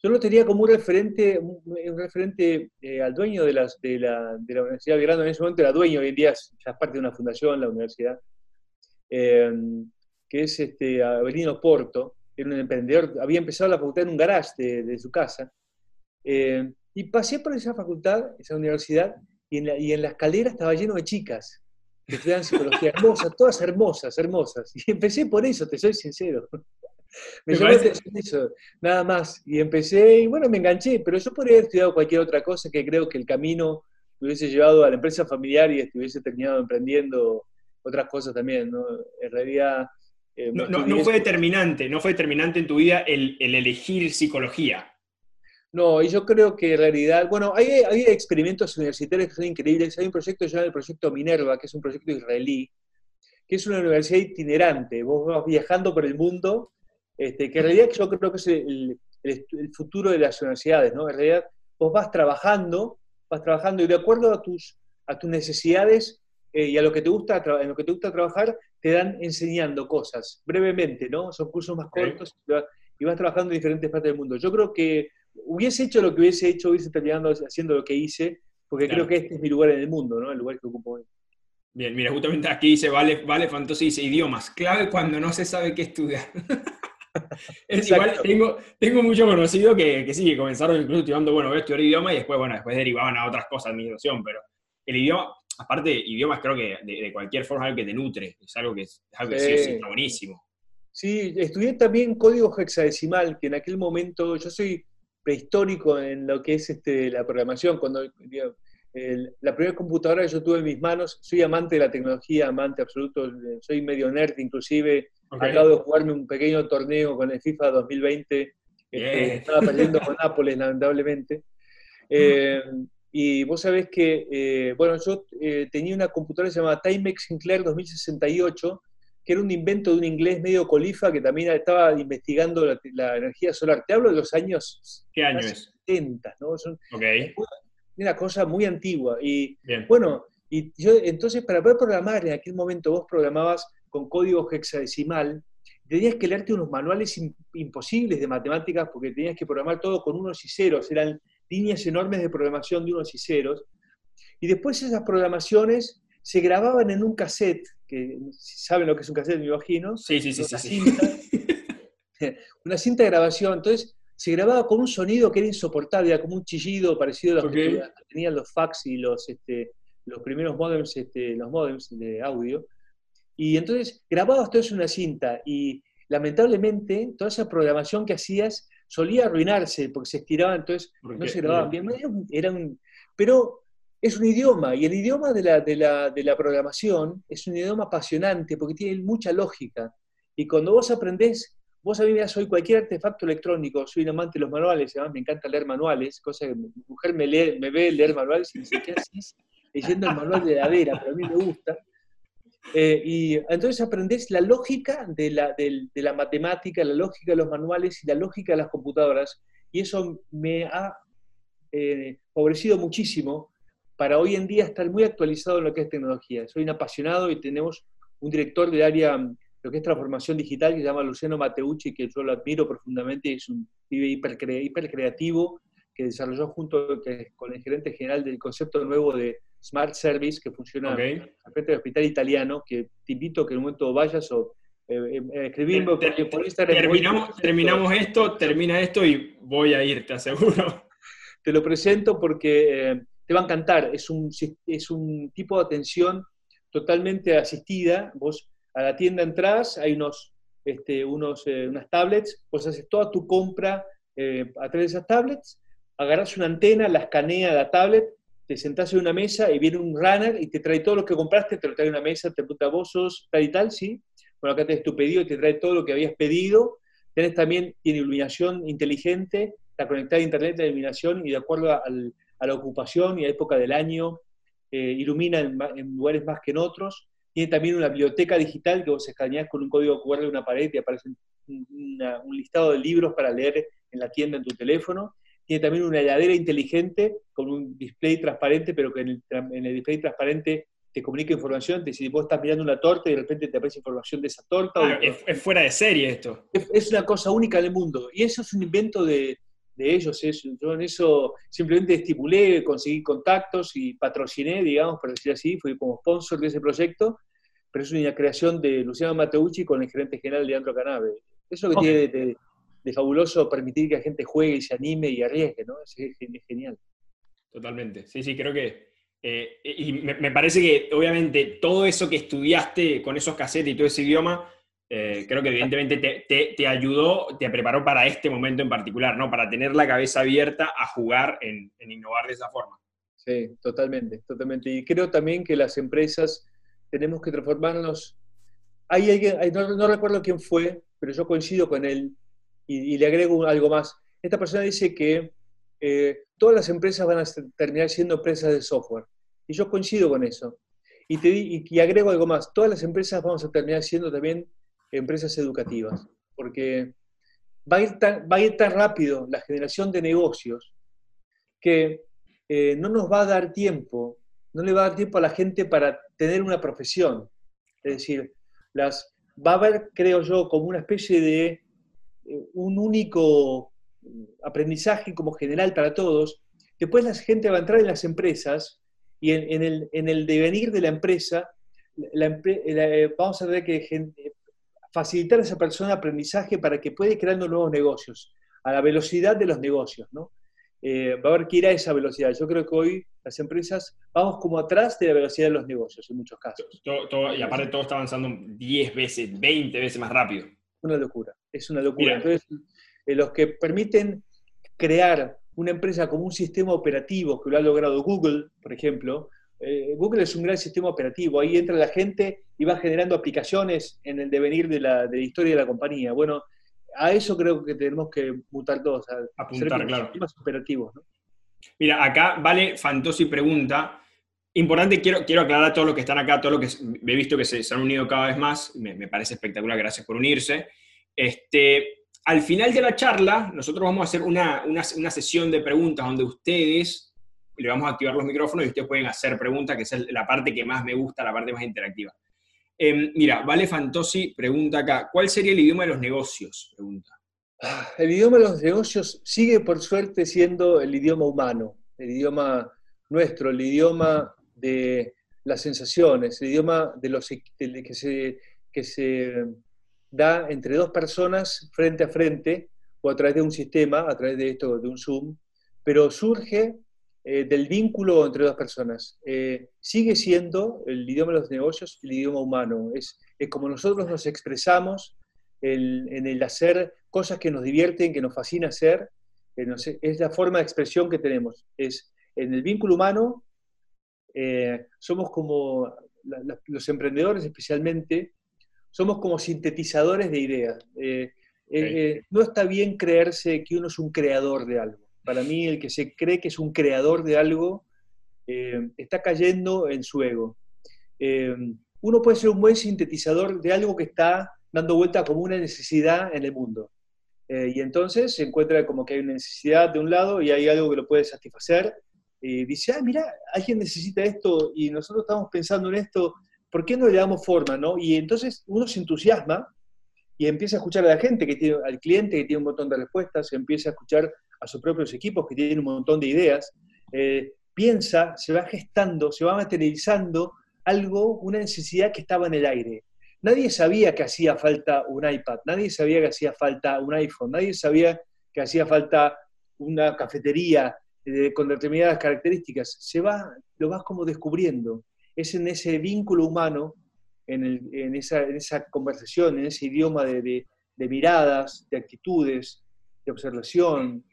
Yo lo tenía como un referente, un referente eh, al dueño de, las, de, la, de, la, Universidad de Belgrano, en ese momento era dueño, hoy en día ya es parte de una fundación, la universidad, que es este, Avelino Porto, era un emprendedor, había empezado la facultad en un garage de, su casa, eh, y pasé por esa facultad, esa universidad, y en, la, y en la escalera estaba lleno de chicas que estudiaban psicología, hermosas, todas hermosas, hermosas. Y empecé por eso, te soy sincero. Me, llamó eso, nada más. Y empecé, y bueno, me enganché, pero yo podría haber estudiado cualquier otra cosa que creo que el camino me hubiese llevado a la empresa familiar y estuviese terminado emprendiendo otras cosas también, ¿no? En realidad, eh, no, no, fue determinante, no fue determinante en tu vida el, elegir psicología. No, y yo creo que en realidad, bueno, hay, hay, experimentos universitarios que son increíbles. Hay un proyecto llamado el Proyecto Minerva, que es un proyecto israelí, que es una universidad itinerante. Vos vas viajando por el mundo, este, que en realidad yo creo que es el, futuro de las universidades, ¿no? En realidad vos vas trabajando, vas trabajando y de acuerdo a tus, a tus necesidades eh, y a lo que te gusta, en lo que te gusta trabajar, te dan enseñando cosas, brevemente, ¿no? Son cursos más cortos y vas trabajando en diferentes partes del mundo. Yo creo que hubiese hecho lo que hubiese hecho, hubiese terminado haciendo lo que hice, porque creo que este es mi lugar en el mundo, ¿no? El lugar que ocupo hoy. Bien, mira, justamente aquí dice, vale, vale, Fantasy dice, idiomas, clave cuando no se sabe qué estudiar. es igual, tengo, tengo mucho conocido que, que sí, que comenzaron incluso estudiando, bueno, voy a estudiar idioma y después, bueno, después derivaban a otras cosas, administración, pero el idioma, aparte, idiomas creo que de, cualquier forma es algo que te nutre, es algo que, es algo que sí, está buenísimo. Sí, estudié también código hexadecimal, que en aquel momento yo soy prehistórico en lo que es este, la programación. Cuando la primera computadora que yo tuve en mis manos, soy amante de la tecnología, amante absoluto, soy medio nerd, inclusive acabo de jugarme un pequeño torneo con el FIFA 2020, este, estaba perdiendo con Nápoles, lamentablemente. Eh, y vos sabés que, eh, bueno, yo eh, tenía una computadora llamada Timex Sinclair 2068, que era un invento de un inglés medio colifa que también estaba investigando la, energía solar. Te hablo de los años ¿Qué año es? 70, ¿no? Son una cosa muy antigua. Y bueno, y yo entonces para poder programar en aquel momento vos programabas con código hexadecimal, tenías que leerte unos manuales imposibles de matemáticas porque tenías que programar todo con unos y ceros, eran líneas enormes de programación de unos y ceros. Y después esas programaciones se grababan en un cassette, que saben lo que es un cassette, me imagino. Sí, sí, sí. Una, sí, cinta, una cinta de grabación. Entonces se grababa con un sonido que era insoportable, era como un chillido parecido a los que tenían los fax y los, este, los primeros modems, este, los modems de audio. Y entonces grababas todo eso en una cinta y lamentablemente toda esa programación que hacías solía arruinarse porque se estiraba, entonces no se grababan bien. Era pero es un idioma, y el idioma de la, de, la, de la, programación es un idioma apasionante porque tiene mucha lógica. Y cuando vos aprendés, vos a mí me das hoy cualquier artefacto electrónico, soy un amante de los manuales, además me encanta leer manuales, cosa que mi mujer me, lee, me ve leer manuales y me dice, ¿qué haces? Leyendo el manual de heladera, pero a mí me gusta. Eh, y entonces aprendés la lógica de la, de, de la matemática, la lógica de los manuales y la lógica de las computadoras, y eso me ha eh, favorecido muchísimo para hoy en día estar muy actualizado en lo que es tecnología. Soy un apasionado y tenemos un director del área, mm, lo que es transformación digital, que se llama Luciano Mateucci, que yo lo admiro profundamente, es un pibe hiper, creativo, que desarrolló junto con el gerente general del concepto nuevo de Smart Service, que funciona okay. frente del hospital italiano, que te invito a que en un momento vayas o eh, eh, escribirme por Instagram. Terminamos, terminamos esto, termina esto y voy a ir, te aseguro. Te lo presento porque... Eh, te va a encantar. Es un, es un tipo de atención totalmente asistida. Vos a la tienda entras, hay unos, este, unos, eh, unas tablets, vos haces toda tu compra eh, a través de esas tablets, agarras una antena, la escanea la tablet, te sentás en una mesa y viene un runner y te trae todo lo que compraste, te lo trae a una mesa, te pregunta, vos sos tal y tal, sí. Bueno, acá tenés tu pedido y te trae todo lo que habías pedido. Tenés también, tiene iluminación inteligente, la conectada a internet, la iluminación y de acuerdo al, a la ocupación y a la época del año, eh, ilumina en, lugares más que en otros. Tiene también una biblioteca digital que vos escaneás con un código QR de una pared y aparece un, listado de libros para leer en la tienda en tu teléfono. Tiene también una heladera inteligente con un display transparente, pero que en el, display transparente te comunica información, de si vos estás mirando una torta y de repente te aparece información de esa torta. es, fuera de serie esto. es, una cosa única en el mundo. Y eso es un invento de, de ellos. Eso. Yo en eso simplemente estipulé, conseguí contactos y patrociné, digamos, por decir así, fui como sponsor de ese proyecto, pero es una creación de Luciano Mateucci con el gerente general Leandro Canabe. Eso que tiene de, fabuloso permitir que la gente juegue y se anime y arriesgue, ¿no? Es, genial. Totalmente. Sí, sí, creo que... Eh, y me, me, parece que obviamente todo eso que estudiaste con esos cassettes y todo ese idioma eh, creo que evidentemente te, ayudó, te preparó para este momento en particular, ¿no? Para tener la cabeza abierta a jugar en, innovar de esa forma. Sí, totalmente, totalmente. Y creo también que las empresas tenemos que transformarnos. Hay alguien, no, recuerdo quién fue, pero yo coincido con él y, le agrego algo más. Esta persona dice que eh, todas las empresas van a terminar siendo empresas de software. Y yo coincido con eso. Y, te, y agrego algo más. Todas las empresas vamos a terminar siendo también empresas educativas, porque va a ir tan, va a ir tan rápido la generación de negocios que eh, no nos va a dar tiempo, no le va a dar tiempo a la gente para tener una profesión. Es decir, las, va a haber, creo yo, como una especie de un único aprendizaje como general para todos. Después la gente va a entrar en las empresas y en, el, en el, devenir de la empresa, la, eh, vamos a ver que gente, facilitar a esa persona aprendizaje para que pueda ir creando nuevos negocios, a la velocidad de los negocios, ¿no? Eh, va a haber que ir a esa velocidad. Yo creo que hoy las empresas vamos como atrás de la velocidad de los negocios en muchos casos. y aparte todo está avanzando 10 veces, 20 veces más rápido. Una locura, es una locura. Entonces, eh, los que permiten crear una empresa como un sistema operativo, que lo ha logrado Google, por ejemplo, eh, Google es un gran sistema operativo, ahí entra la gente y va generando aplicaciones en el devenir de la, historia de la compañía. Bueno, a eso creo que tenemos que mutar todos, a apuntar, claro. Sistemas operativos. Mira, acá Vale Fantosi pregunta, importante, quiero, quiero aclarar a todos los que están acá, todos los que he visto que se, han unido cada vez más, me, parece espectacular, gracias por unirse. Este, al final de la charla, nosotros vamos a hacer una, una, sesión de preguntas donde ustedes le vamos a activar los micrófonos y ustedes pueden hacer preguntas, que es la parte que más me gusta, la parte más interactiva. Em, mira, Vale Fantosi pregunta acá, ¿cuál sería el idioma de los negocios? Pregunta. Ah, el idioma de los negocios sigue por suerte siendo el idioma humano, el idioma nuestro, el idioma de las sensaciones, el idioma de los, que, se, que se da entre dos personas frente a frente o a través de un sistema, a través de esto, de un Zoom, pero surge eh, del vínculo entre dos personas. Eh, sigue siendo el idioma de los negocios el idioma humano, es, es como nosotros nos expresamos en el hacer cosas que nos divierten, que nos fascina hacer, es la forma de expresión que tenemos. Es en el vínculo humano, eh, somos como los emprendedores especialmente, somos como sintetizadores de ideas. Eh, eh, no está bien creerse que uno es un creador de algo. Para mí, el que se cree que es un creador de algo está cayendo en su ego. uno puede ser un buen sintetizador de algo que está dando vuelta como una necesidad en el mundo. Eh, y entonces se encuentra como que hay una necesidad de un lado y hay algo que lo puede satisfacer. Y dice, ah, mira, alguien necesita esto y nosotros estamos pensando en esto, ¿por qué no le damos forma? ¿no? Y entonces uno se entusiasma y empieza a escuchar a la gente, que tiene, al cliente que tiene un montón de respuestas, empieza a escuchar a sus propios equipos que tienen un montón de ideas, eh, piensa, se va gestando, se va materializando algo, una necesidad que estaba en el aire. Nadie sabía que hacía falta un iPad, nadie sabía que hacía falta un iPhone, nadie sabía que hacía falta una cafetería eh, con determinadas características. Se va, lo vas como descubriendo. Es en ese vínculo humano, en, esa, conversación, en ese idioma de, miradas, de actitudes, de observación,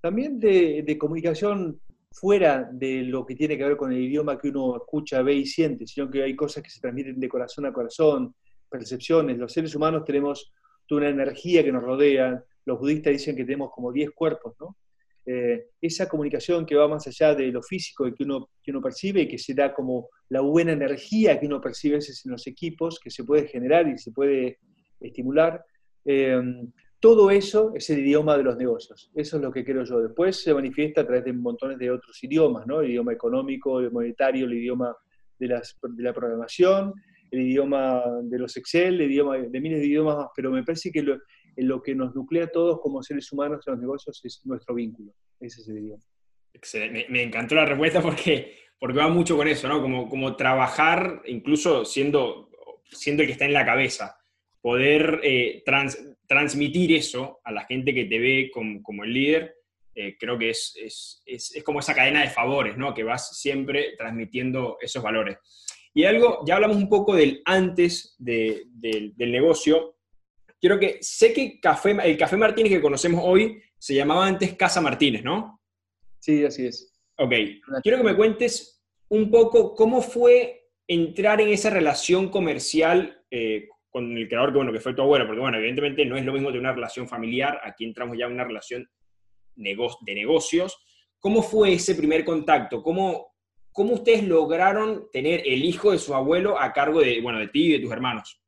también de, de, comunicación fuera de lo que tiene que ver con el idioma que uno escucha, ve y siente, sino que hay cosas que se transmiten de corazón a corazón, percepciones. Los seres humanos tenemos una energía que nos rodea. Los budistas dicen que tenemos como 10 cuerpos, ¿no? Eh, esa comunicación que va más allá de lo físico y que uno, que uno percibe y que se da como la buena energía que uno percibe en los equipos, que se puede generar y se puede estimular. Eh, todo eso es el idioma de los negocios. Eso es lo que creo yo. Después se manifiesta a través de montones de otros idiomas, ¿no? El idioma económico, el monetario, el idioma de, las, de la programación, el idioma de los Excel, el idioma de miles de idiomas más, pero me parece que lo, lo que nos nuclea a todos como seres humanos en los negocios es nuestro vínculo. Ese idioma. Excelente. Me, encantó la respuesta porque, porque va mucho con eso, ¿no? Como, como trabajar, incluso siendo, siendo el que está en la cabeza, poder eh, transmitir eso a la gente que te ve como, como el líder, eh, creo que es, es, es, es, como esa cadena de favores, ¿no? Que vas siempre transmitiendo esos valores. Y algo, ya hablamos un poco del antes del negocio. Quiero que, sé que café, el Café Martínez que conocemos hoy se llamaba antes Casa Martínez, ¿no? Sí, así es. Ok. Quiero que me cuentes un poco cómo fue entrar en esa relación comercial eh, con el creador, que bueno, que fue tu abuelo, porque bueno, evidentemente no es lo mismo de una relación familiar, aquí entramos ya en una relación de negocios. ¿Cómo fue ese primer contacto? ¿Cómo, ¿Cómo ustedes lograron tener el hijo de su abuelo a cargo de, bueno, de ti y de tus hermanos?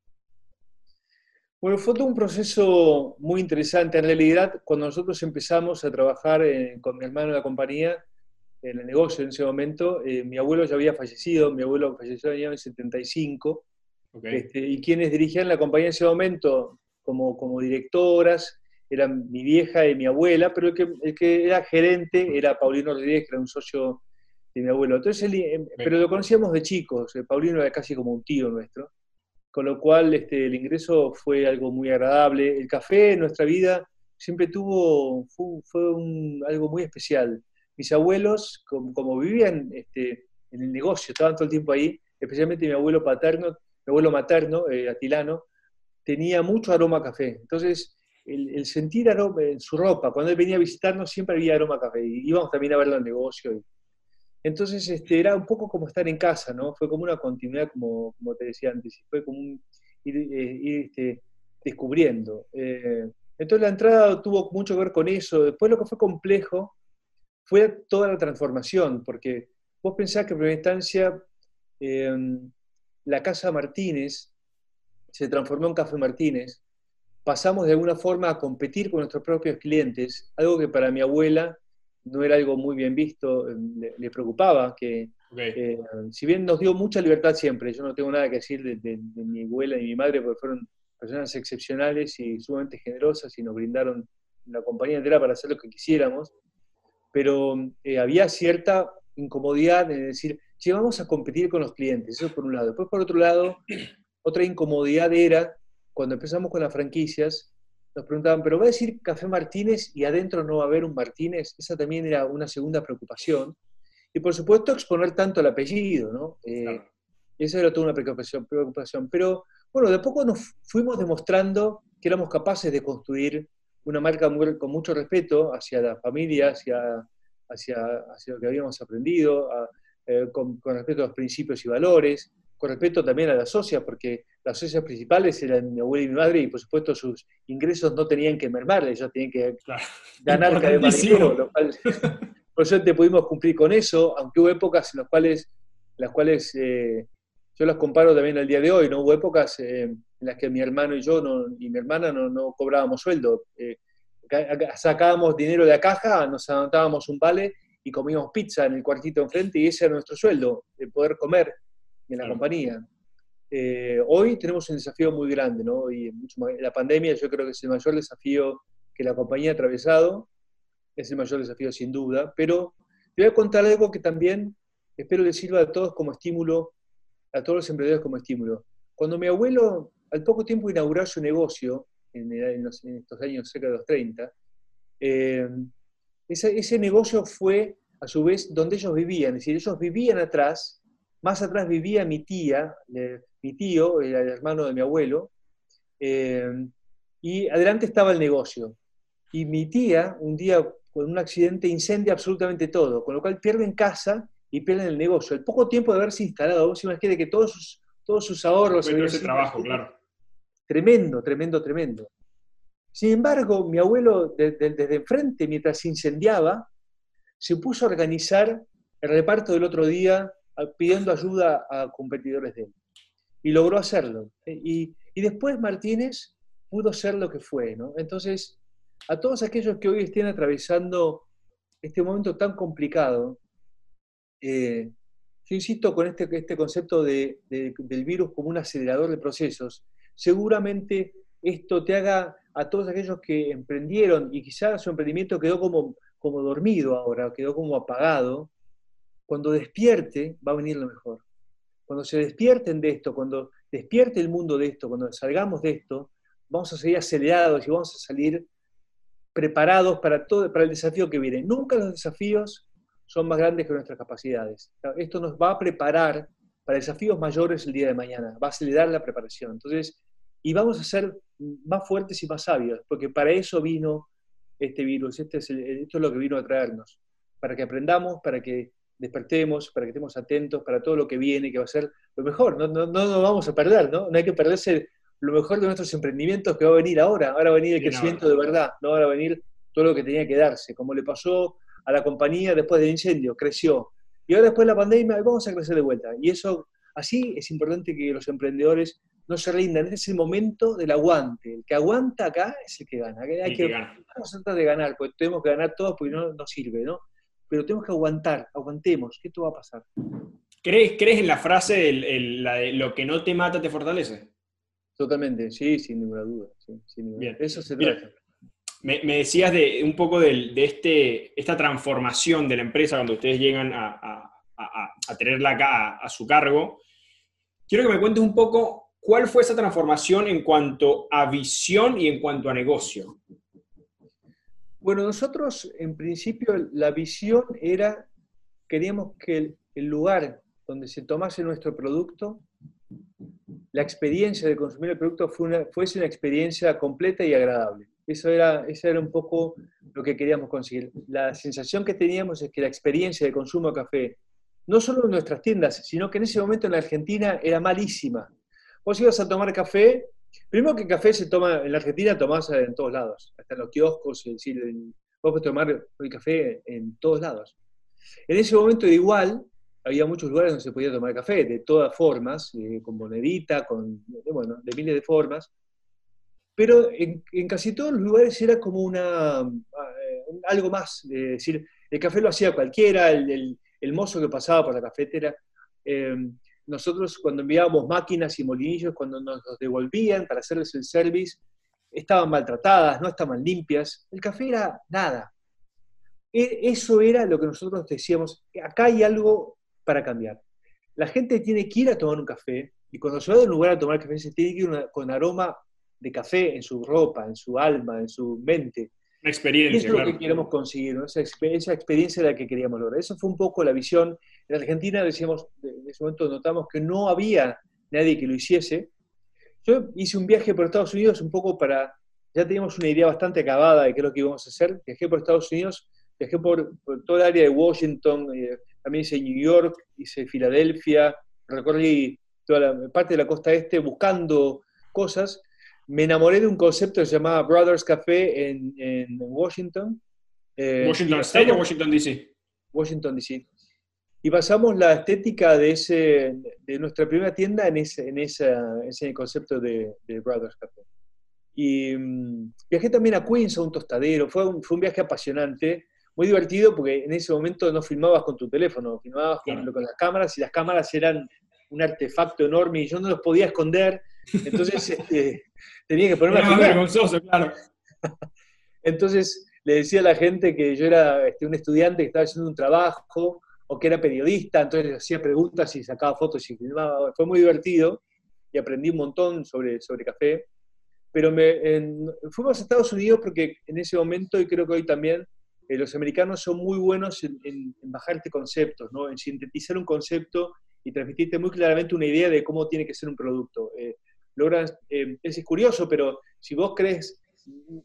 Bueno, fue todo un proceso muy interesante. En realidad, cuando nosotros empezamos a trabajar eh, con mi hermano en la compañía, en el negocio en ese momento, eh, mi abuelo ya había fallecido, mi abuelo falleció en el año 75, este, y quienes dirigían la compañía en ese momento como, como directoras eran mi vieja y mi abuela, pero el que, el que era gerente era Paulino Rodríguez, que era un socio de mi abuelo. Entonces, em, pero lo conocíamos de chicos, Paulino era casi como un tío nuestro, con lo cual este, el ingreso fue algo muy agradable. El café en nuestra vida siempre tuvo, fue, algo muy especial. Mis abuelos, como, vivían este, en el negocio, estaban todo el tiempo ahí, especialmente mi abuelo paterno, mi abuelo materno, eh, Atilano, tenía mucho aroma café. Entonces, el, sentir aroma en su ropa, cuando él venía a visitarnos, siempre había aroma café. Y íbamos también a verlo el negocio. Entonces este, era un poco como estar en casa, ¿no? Fue como una continuidad, como, como te decía antes, fue como un, ir, eh, este, descubriendo. Eh, entonces la entrada tuvo mucho que ver con eso. Después lo que fue complejo fue toda la transformación, porque vos pensás que en primera instancia em, la Casa Martínez se transformó en Café Martínez, pasamos de alguna forma a competir con nuestros propios clientes, algo que para mi abuela no era algo muy bien visto, le, preocupaba que, eh, si bien nos dio mucha libertad siempre, yo no tengo nada que decir de, mi abuela y mi madre, porque fueron personas excepcionales y sumamente generosas y nos brindaron la compañía entera para hacer lo que quisiéramos, pero eh, había cierta incomodidad en decir, si vamos a competir con los clientes, eso por un lado. Después, por otro lado, otra incomodidad era, cuando empezamos con las franquicias, nos preguntaban, ¿pero va a decir Café Martínez y adentro no va a haber un Martínez? Esa también era una segunda preocupación. Y por supuesto, exponer tanto el apellido, ¿no? Eh, esa era toda una preocupación, preocupación. Pero bueno, de poco nos fuimos demostrando que éramos capaces de construir una marca con mucho respeto hacia la familia, hacia, hacia, hacia lo que habíamos aprendido, eh, con, con, respeto a los principios y valores, con respeto también a las socias, porque las socias principales eran mi abuela y mi madre, y por supuesto sus ingresos no tenían que mermar, ellos tenían que ganar cada vez por suerte pudimos cumplir con eso, aunque hubo épocas en las cuales, las cuales eh, yo las comparo también al día de hoy, ¿no? Hubo épocas eh, en las que mi hermano y yo y mi hermana no, no cobrábamos sueldo. Eh, sacábamos dinero de la caja, nos anotábamos un vale y comíamos pizza en el cuartito enfrente y ese era nuestro sueldo, de poder comer en la compañía. Eh, hoy tenemos un desafío muy grande, ¿no? Y la pandemia yo creo que es el mayor desafío que la compañía ha atravesado, es el mayor desafío sin duda, pero te voy a contar algo que también espero le sirva a todos como estímulo a todos los emprendedores como estímulo. Cuando mi abuelo al poco tiempo inauguró su negocio, en, estos años cerca de los 30, eh, ese, negocio fue a su vez donde ellos vivían, es decir, ellos vivían atrás, más atrás vivía mi tía, mi tío, el hermano de mi abuelo, eh, y adelante estaba el negocio. Y mi tía, un día con un accidente, incendia absolutamente todo, con lo cual pierden casa y pierden el negocio. El poco tiempo de haberse instalado, vos imaginate que todos sus, todos sus ahorros... ese trabajo, claro. Tremendo, tremendo, tremendo. Sin embargo, mi abuelo desde enfrente, mientras se incendiaba, se puso a organizar el reparto del otro día pidiendo ayuda a competidores de él. Y logró hacerlo. Y, y después Martínez pudo ser lo que fue. ¿no? Entonces, a todos aquellos que hoy estén atravesando este momento tan complicado, eh, yo insisto con este, este concepto del virus como un acelerador de procesos. Seguramente esto te haga a todos aquellos que emprendieron y quizás su emprendimiento quedó como, como dormido ahora, quedó como apagado, cuando despierte va a venir lo mejor. Cuando se despierten de esto, cuando despierte el mundo de esto, cuando salgamos de esto, vamos a seguir acelerados y vamos a salir preparados para, todo, para el desafío que viene. Nunca los desafíos son más grandes que nuestras capacidades. Esto nos va a preparar para desafíos mayores el día de mañana, va a acelerar la preparación. Entonces, y vamos a ser más fuertes y más sabios, porque para eso vino este virus, este es esto es lo que vino a traernos, para que aprendamos, para que despertemos, para que estemos atentos, para todo lo que viene, que va a ser lo mejor, no, no, no nos vamos a perder, ¿no? No hay que perderse lo mejor de nuestros emprendimientos que va a venir ahora, ahora va a venir el crecimiento de verdad, no ahora va a venir todo lo que tenía que darse, como le pasó a la compañía después del incendio, creció. Y ahora después de la pandemia, vamos a crecer de vuelta. Y eso, así es importante que los emprendedores no se rindan. Este es el momento del aguante. El que aguanta acá es el que gana. Hay que, Vamos a tratar de ganar, porque tenemos que ganar todos porque no nos sirve, ¿no? Pero tenemos que aguantar, aguantemos, que esto va a pasar. ¿Crees, ¿crees en la frase de lo que no te mata te fortalece? Totalmente, sí, sin ninguna duda. Bien. Eso se trata. Me, decías de un poco de, este, esta transformación de la empresa cuando ustedes llegan a, tenerla acá a, su cargo. Quiero que me cuentes un poco cuál fue esa transformación en cuanto a visión y en cuanto a negocio. Bueno, nosotros en principio la visión era, queríamos que el, lugar donde se tomase nuestro producto, la experiencia de consumir el producto fuese una experiencia completa y agradable. Eso era, eso era un poco lo que queríamos conseguir. La sensación que teníamos es que la experiencia de consumo de café, no solo en nuestras tiendas, sino que en ese momento en la Argentina era malísima. Vos ibas a tomar café, primero que café se toma, en la Argentina tomás en todos lados, hasta en los kioscos, es decir, vos podés tomar el café en todos lados. En ese momento igual, había muchos lugares donde se podía tomar café, de todas formas, eh, con monedita, con, bueno, de miles de formas pero en, casi todos los lugares era como una, eh, algo más, es decir, el café lo hacía cualquiera, el, mozo que pasaba por la cafetera. Nosotros cuando enviábamos máquinas y molinillos, cuando nos los devolvían para hacerles el service, estaban maltratadas, no estaban limpias. El café era nada. E, eso era lo que nosotros decíamos, acá hay algo para cambiar. La gente tiene que ir a tomar un café y cuando se va de un lugar a tomar café se tiene que ir con aroma de café en su ropa, en su alma, en su mente. Una experiencia. eso es lo que queremos conseguir, esa, esa, experiencia de la que queríamos lograr. Esa fue un poco la visión. En Argentina decíamos, en ese momento notamos que no había nadie que lo hiciese. Yo hice un viaje por Estados Unidos un poco para, ya teníamos una idea bastante acabada de qué es lo que íbamos a hacer. Viajé por Estados Unidos, viajé por, por toda el área de Washington, eh, también hice New York, hice Filadelfia, recorrí toda la parte de la costa este buscando cosas me enamoré de un concepto que se llamaba Brothers Café en, Washington. Eh, ¿Washington State o Washington DC? Washington DC. Y basamos la estética de, ese, de nuestra primera tienda en ese, en ese concepto de, Brothers Café. Y mm, viajé también a Queens, a un tostadero. Fue un, fue un viaje apasionante, muy divertido, porque en ese momento no filmabas con tu teléfono, filmabas con, con las cámaras y las cámaras eran un artefacto enorme y yo no los podía esconder. Entonces, este, tenía que ponerme a vergonzoso, claro. Entonces le decía a la gente que yo era este, un estudiante que estaba haciendo un trabajo o que era periodista, entonces les hacía preguntas y sacaba fotos y filmaba. Fue muy divertido y aprendí un montón sobre, sobre café. Pero me, fuimos a Estados Unidos porque en ese momento, y creo que hoy también, eh, los americanos son muy buenos en, en, bajarte conceptos, ¿no? en sintetizar un concepto y transmitirte muy claramente una idea de cómo tiene que ser un producto. Eh, logras, eh, es curioso, pero si vos crees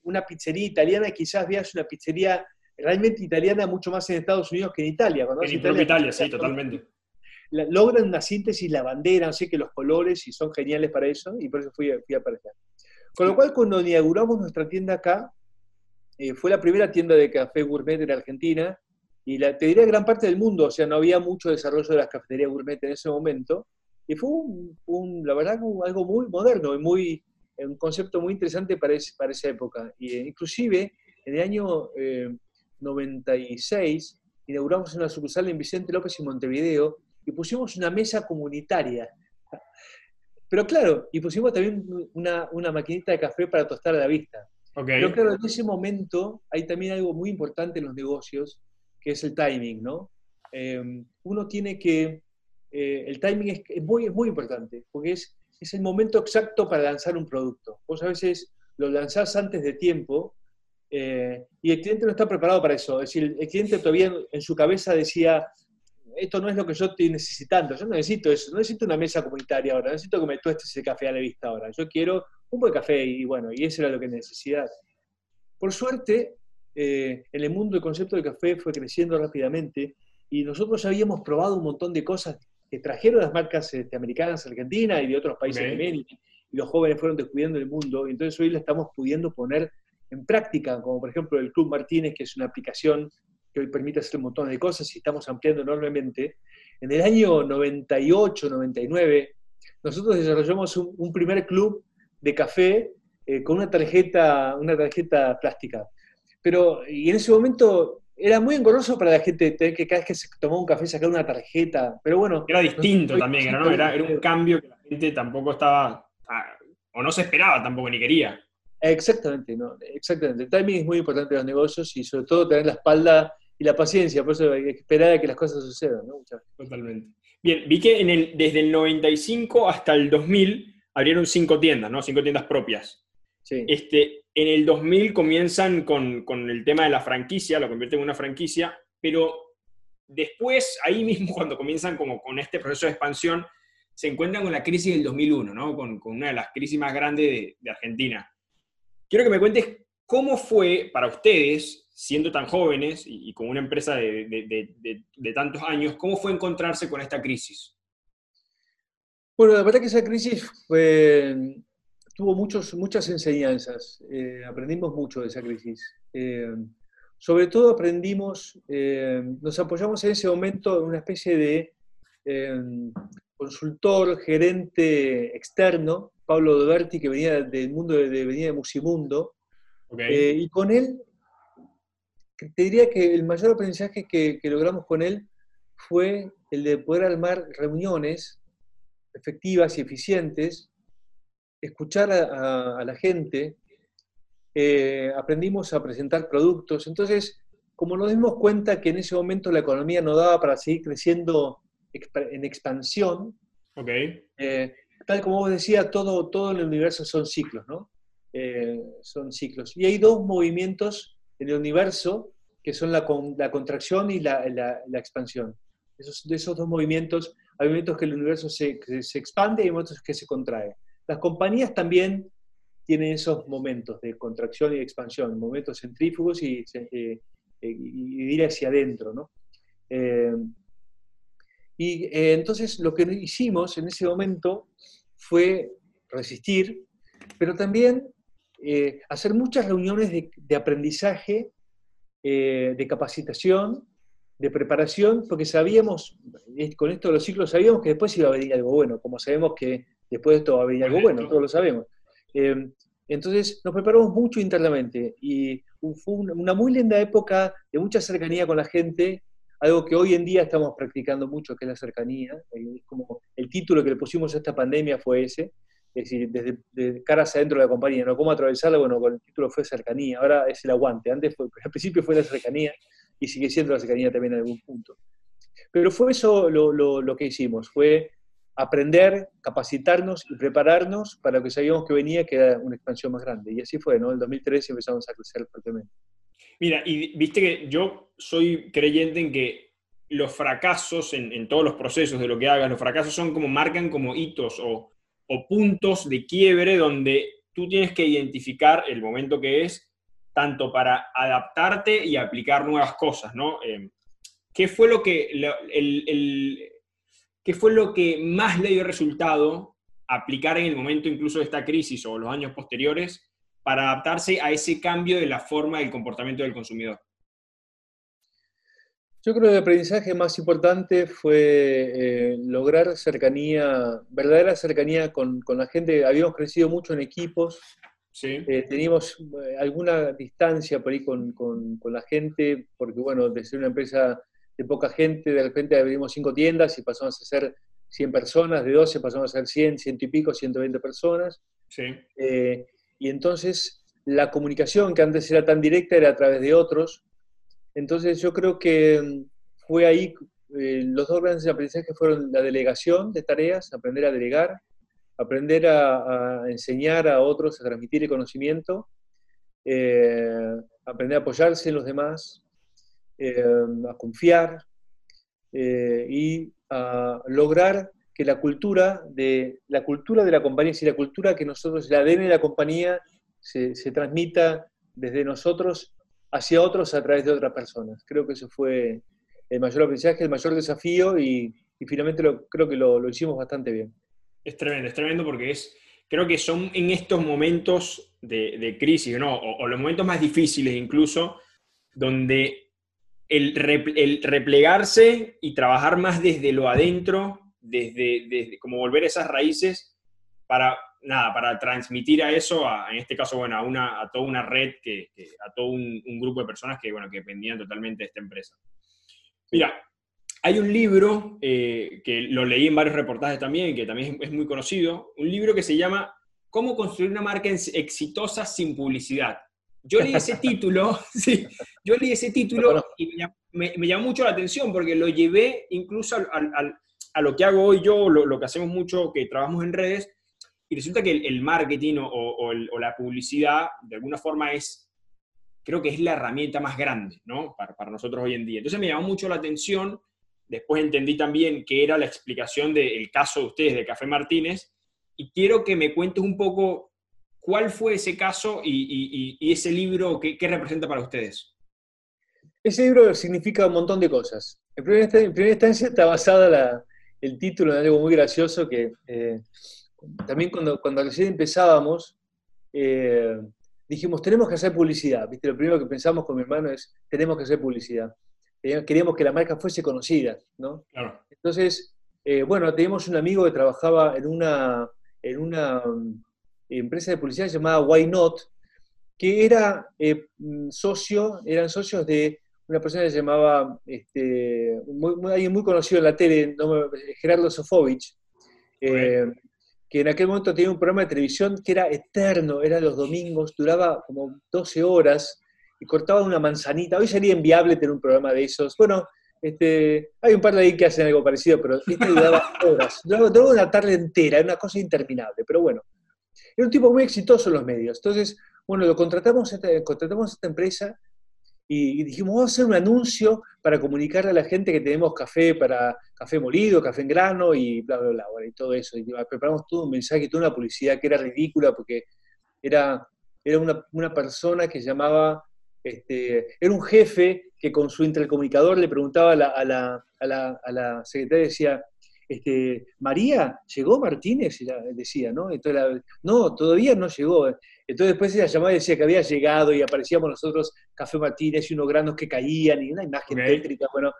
una pizzería italiana, quizás veas una pizzería realmente italiana mucho más en Estados Unidos que en Italia. en Italia, Italia, sí, totalmente. logran una síntesis, la bandera, no sé que los colores, y son geniales para eso, y por eso fui, fui a aparecer. Con lo cual, cuando inauguramos nuestra tienda acá, eh, fue la primera tienda de café gourmet en Argentina, y la, te diría gran parte del mundo, o sea, no había mucho desarrollo de las cafeterías gourmet en ese momento, y fue, un, la verdad, algo muy moderno y muy, un concepto muy interesante para, para esa época. Y, eh, inclusive, en el año 96, eh, inauguramos una sucursal en Vicente López y Montevideo y pusimos una mesa comunitaria. Pero claro, y pusimos también una, una maquinita de café para tostar a la vista. Pero claro, en ese momento hay también algo muy importante en los negocios, que es el timing, ¿no? Eh, uno tiene que eh, el timing es, muy, muy importante, porque es, es el momento exacto para lanzar un producto. Vos a veces lo lanzás antes de tiempo eh, y el cliente no está preparado para eso. Es decir, el cliente todavía en su cabeza decía, esto no es lo que yo estoy necesitando, yo no necesito eso, no necesito una mesa comunitaria ahora, necesito que me tuestes ese café a la vista ahora, yo quiero un buen café y bueno, y eso era lo que necesitaba. Por suerte, eh, en el mundo el concepto del café fue creciendo rápidamente y nosotros habíamos probado un montón de cosas que trajeron las marcas este, americanas a Argentina y de otros países también, y, los jóvenes fueron descubriendo el mundo, y entonces hoy la estamos pudiendo poner en práctica, como por ejemplo el Club Martínez, que es una aplicación que hoy permite hacer un montón de cosas y estamos ampliando enormemente. En el año 98, 99, nosotros desarrollamos un, primer club de café eh, con una tarjeta, una tarjeta plástica. Pero, y en ese momento era muy engorroso para la gente tener que cada vez que se tomaba un café sacar una tarjeta, pero bueno. Era distinto también, era, era, un cambio que la gente tampoco estaba, ah, o no se esperaba tampoco, ni quería. Exactamente, no, exactamente. El timing es muy importante en los negocios y sobre todo tener la espalda y la paciencia, por eso hay que esperar a que las cosas sucedan, ¿no? Totalmente. Bien, vi que en el, desde el 95 hasta el 2000 abrieron cinco tiendas, ¿no? Cinco tiendas propias. Sí. Este, en el 2000 comienzan con, el tema de la franquicia, lo convierten en una franquicia, pero después, ahí mismo, cuando comienzan como con este proceso de expansión, se encuentran con la crisis del 2001, ¿no? con, una de las crisis más grandes de, Argentina. Quiero que me cuentes cómo fue para ustedes, siendo tan jóvenes y, con una empresa de, de, tantos años, cómo fue encontrarse con esta crisis. Bueno, la verdad que esa crisis fue, tuvo muchos, muchas enseñanzas, eh, aprendimos mucho de esa crisis. Eh, sobre todo aprendimos, eh, nos apoyamos en ese momento en una especie de consultor, gerente externo, Pablo Doberti, que venía del mundo de, venía de Musimundo, y con él, te diría que el mayor aprendizaje que, que logramos con él fue el de poder armar reuniones efectivas y eficientes escuchar a, la gente eh, aprendimos a presentar productos. Entonces, como nos dimos cuenta que en ese momento la economía no daba para seguir creciendo en expansión, okay. Eh, tal como vos decías, todo, todo en el universo son ciclos, ¿no? Eh, son ciclos. Y hay dos movimientos en el universo que son la, la contracción y la, la, expansión. Esos, de esos dos movimientos, hay momentos que el universo se, se, expande y hay momentos que se contrae. Las compañías también tienen esos momentos de contracción y expansión, momentos centrífugos y, eh, y, ir hacia adentro, ¿no? y entonces lo que hicimos en ese momento fue resistir, pero también eh, hacer muchas reuniones de, aprendizaje, eh, de capacitación, de preparación, porque sabíamos, con esto los ciclos, sabíamos que después iba a venir algo bueno, como sabemos que después de esto va a venir algo bueno, todos lo sabemos. Eh, entonces nos preparamos mucho internamente y fue una muy linda época de mucha cercanía con la gente, algo que hoy en día estamos practicando mucho, que es la cercanía. como el título que le pusimos a esta pandemia fue ese, es decir, desde, caras adentro de la compañía, ¿no? ¿Cómo atravesarla? Bueno, con el título fue cercanía, ahora es el aguante. Antes fue, al principio fue la cercanía y sigue siendo la cercanía también en algún punto. Pero fue eso lo, lo, que hicimos, fue aprender, capacitarnos y prepararnos para lo que sabíamos que venía, que era una expansión más grande. Y así fue, ¿no? En 2013 empezamos a crecer fuertemente. Mira, y viste que yo soy creyente en que los fracasos en, todos los procesos de lo que hagas, los fracasos son como marcan como hitos o, puntos de quiebre donde tú tienes que identificar el momento que es, tanto para adaptarte y aplicar nuevas cosas, ¿no? Eh, ¿Qué fue lo que, el, qué fue lo que más le dio resultado aplicar en el momento incluso de esta crisis o los años posteriores para adaptarse a ese cambio de la forma del comportamiento del consumidor? Yo creo que el aprendizaje más importante fue eh, lograr cercanía, verdadera cercanía con, con, la gente. Habíamos crecido mucho en equipos, sí. Eh, teníamos eh, alguna distancia por ahí con, con, con, la gente, porque bueno, de ser una empresa de poca gente, de repente abrimos cinco tiendas y pasamos a ser 100 personas, de 12 pasamos a ser 100, ciento y pico, 120 personas. Sí. Y entonces la comunicación que antes era tan directa era a través de otros. Entonces yo creo que mm, fue ahí, eh, los dos grandes aprendizajes fueron la delegación de tareas, aprender a delegar, aprender a, enseñar a otros a transmitir el conocimiento, eh, aprender a apoyarse en los demás, eh, a confiar y a lograr que la cultura de la cultura de la compañía, si la cultura que nosotros, la ADN de la compañía, se, transmita desde nosotros hacia otros a través de otras personas. Creo que eso fue el mayor aprendizaje, el mayor desafío y, finalmente lo, creo que lo, hicimos bastante bien. Es tremendo, es tremendo porque es, creo que son en estos momentos de, crisis, ¿no? O, los momentos más difíciles incluso, donde el, replegarse y trabajar más desde lo adentro desde, desde como volver esas raíces para, nada, para transmitir a eso, en este caso, bueno, a, una, a toda una red, que, a todo un, grupo de personas que, bueno, que dependían totalmente de esta empresa. Mira, hay un libro eh, que lo leí en varios reportajes también, que también es muy conocido, un libro que se llama Cómo construir una marca exitosa sin publicidad. Yo leí ese título, sí, yo leí ese título y me, me, llamó mucho la atención porque lo llevé incluso al a lo que hago hoy yo, lo, que hacemos mucho, que trabajamos en redes, y resulta que el, marketing o, la publicidad, de alguna forma, es, creo que es la herramienta más grande, ¿no? Para, nosotros hoy en día. Entonces me llamó mucho la atención, después entendí también que era la explicación del caso de ustedes, de Café Martínez, y quiero que me cuentes un poco cuál fue ese caso y, ese libro, ¿qué, representa para ustedes? Ese libro significa un montón de cosas. En primera, en primera instancia está basada la, el título de algo muy gracioso que eh, también cuando, cuando recién empezábamos, eh, dijimos, tenemos que hacer publicidad. ¿Viste? Lo primero que pensamos con mi hermano es, tenemos que hacer publicidad. Queríamos que la marca fuese conocida, ¿no? Entonces, eh, bueno, teníamos un amigo que trabajaba en una, en una mm, empresa de publicidad llamada Why Not, que era socio, eran socios de una persona que se llamaba, este, muy, alguien muy conocido en la tele, Gerardo Sofovich, eh, que en aquel momento tenía un programa de televisión que era eterno, era los domingos, duraba como 12 horas y cortaba una manzanita. Hoy sería inviable tener un programa de esos. Bueno, este, hay un par de ahí que hacen algo parecido, pero este duraba horas, duraba, una tarde entera, era una cosa interminable, pero bueno. Era un tipo muy exitoso en los medios. Entonces, bueno, lo contratamos, contratamos a esta empresa y, dijimos, vamos a hacer un anuncio para comunicarle a la gente que tenemos café para café molido, café en grano y bla, bla, bla, y todo eso. Y preparamos todo un mensaje y toda una publicidad que era ridícula porque era, era una, una persona que llamaba, este, era un jefe que con su intercomunicador le preguntaba a la, a la, a la, a la secretaria, decía, este, María, ¿llegó Martínez? Decía, ¿no? Entonces, no, todavía no llegó. Entonces después ella llamaba y decía que había llegado y aparecíamos nosotros, Café Martínez y unos granos que caían y una imagen eléctrica, bueno.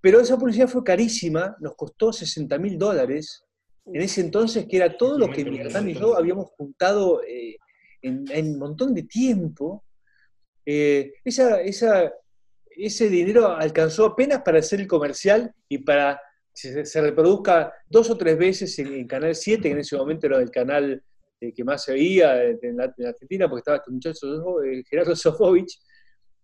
Pero esa publicidad fue carísima, nos costó 60 mil dólares, en ese entonces que era todo lo que mi hermano y yo habíamos juntado eh, en, un montón de tiempo. Eh, esa, esa, ese dinero alcanzó apenas para hacer el comercial y para se, reproduzca dos o tres veces en, Canal 7, que en ese momento era el canal eh, que más se veía en, la, Argentina, porque estaba este muchacho eh, Gerardo Sofovich.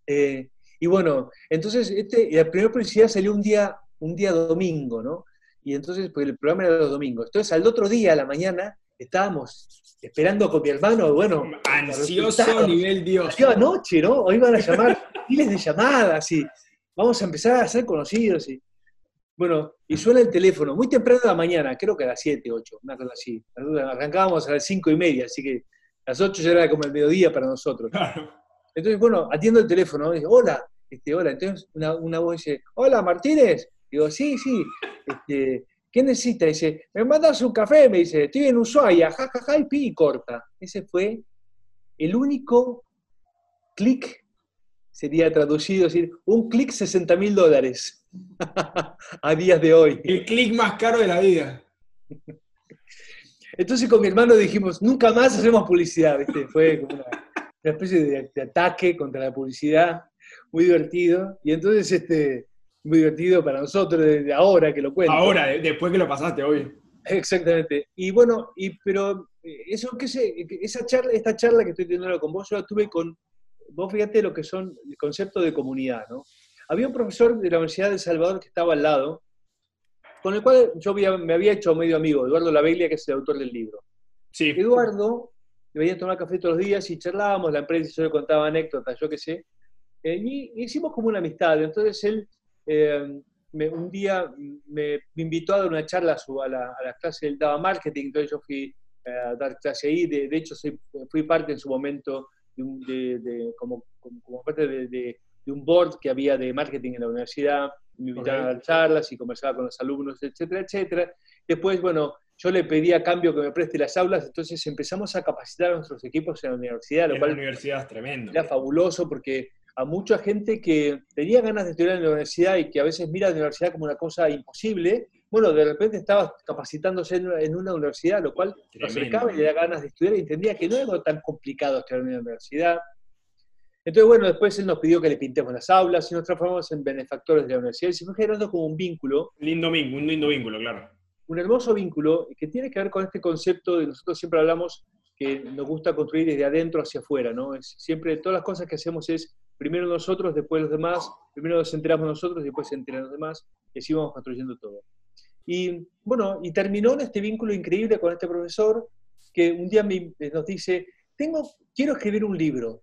Eh, y bueno, entonces este, la primera publicidad salió un día, un día domingo, ¿no? Y entonces, pues el programa era los domingos. Entonces al otro día, a la mañana, estábamos esperando con mi hermano, bueno... Ansioso nivel Dios. Iba anoche, ¿no? O iban a llamar miles de llamadas y vamos a empezar a ser conocidos y... Bueno, y suena el teléfono, muy temprano de la mañana, creo que a las 7, 8, una cosa así. Arrancábamos a las 5 y media, así que las 8 ya era como el mediodía para nosotros. Entonces, bueno, atiendo el teléfono, dice, hola, este, hola. Entonces una, una, voz dice, hola, Martínez. Digo, sí, sí. Este, ¿Qué necesita? Dice, me mandas un café, me dice, estoy en Ushuaia, jajaja, ja, ja, y pi, y corta. Ese fue el único clic, sería traducido, decir, un clic 60 mil dólares. a días de hoy. El clic más caro de la vida. Entonces con mi hermano dijimos, nunca más hacemos publicidad, Fue como una, especie de, ataque contra la publicidad, muy divertido. Y entonces, este, muy divertido para nosotros desde ahora que lo cuento. Ahora, después que lo pasaste, hoy. Exactamente. Y bueno, y, pero eh, eso, que esa charla, esta charla que estoy teniendo con vos, yo la tuve con, vos fíjate lo que son el concepto de comunidad, ¿no? Había un profesor de la Universidad de El Salvador que estaba al lado, con el cual yo me había hecho medio amigo, Eduardo Laveglia, que es el autor del libro. Sí. Eduardo, me venía a tomar café todos los días y charlábamos, la empresa, yo le contaba anécdotas, yo qué sé, eh, y hicimos como una amistad. Entonces él eh, un día me, invitó a dar una charla a, la, a la clase, él daba marketing, entonces yo fui eh, a dar clase ahí, de, hecho fui parte en su momento de, como, como, parte de, de un board que había de marketing en la universidad, me invitaban a dar charlas y conversaba con los alumnos, etcétera, etcétera. Después, bueno, yo le pedí a cambio que me preste las aulas, entonces empezamos a capacitar a nuestros equipos en la universidad, lo en cual la universidad es tremendo. Era fabuloso porque a mucha gente que tenía ganas de estudiar en la universidad y que a veces mira la universidad como una cosa imposible, bueno, de repente estaba capacitándose en una, universidad, lo cual lo acercaba y le da ganas de estudiar y entendía que no era tan complicado estudiar en una universidad. Entonces, bueno, después él nos pidió que le pintemos las aulas y nos transformamos en benefactores de la universidad y se fue generando como un vínculo. Lindo vínculo, un lindo vínculo, claro. Un hermoso vínculo que tiene que ver con este concepto de nosotros siempre hablamos que nos gusta construir desde adentro hacia afuera, ¿no? Es siempre todas las cosas que hacemos es primero nosotros, después los demás, primero nos enteramos nosotros, después se enteran los demás, y así vamos construyendo todo. Y bueno, y terminó en este vínculo increíble con este profesor que un día nos dice, tengo, quiero escribir un libro,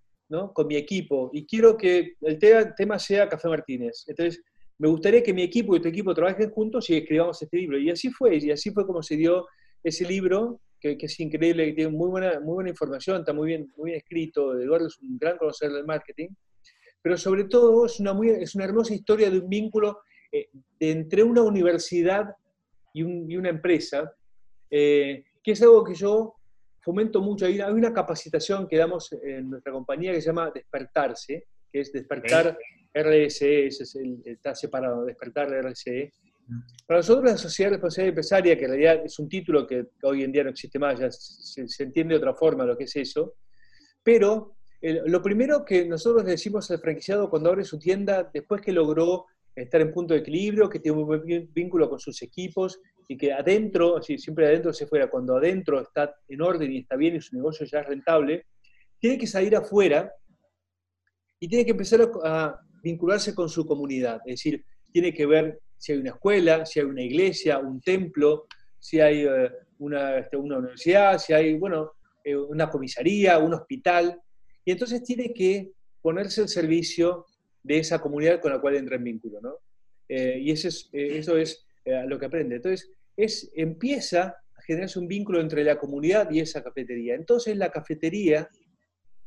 con mi equipo y quiero que el tema sea Café Martínez. Entonces, me gustaría que mi equipo y tu equipo trabajen juntos y escribamos este libro. Y así fue, y así fue como se dio ese libro, que, es increíble, que tiene muy buena, muy buena información, está muy bien, muy bien escrito. Eduardo es un gran conocedor del marketing, pero sobre todo es una, muy, es una hermosa historia de un vínculo eh, entre una universidad y, una empresa, eh, que es algo que yo fomento mucho. Hay una, capacitación que damos en nuestra compañía que se llama Despertarse, que es Despertar RSE, ese es el, está separado, Despertar RSE. Para nosotros la Sociedad Responsabilidad Empresaria, que en realidad es un título que hoy en día no existe más, ya se, entiende de otra forma lo que es eso, pero lo primero que nosotros le decimos al franquiciado cuando abre su tienda, después que logró estar en punto de equilibrio, que tiene un buen vínculo con sus equipos, y que adentro, siempre adentro se fuera, cuando adentro está en orden y está bien y su negocio ya es rentable, tiene que salir afuera y tiene que empezar a, vincularse con su comunidad. Es decir, tiene que ver si hay una escuela, si hay una iglesia, un templo, si hay eh, una, este, una, universidad, si hay, bueno, eh, una comisaría, un hospital. Y entonces tiene que ponerse al servicio de esa comunidad con la cual entra en vínculo, ¿no? Eh, y eso es, eso es lo que aprende. Entonces, es, empieza a generarse un vínculo entre la comunidad y esa cafetería. Entonces, la cafetería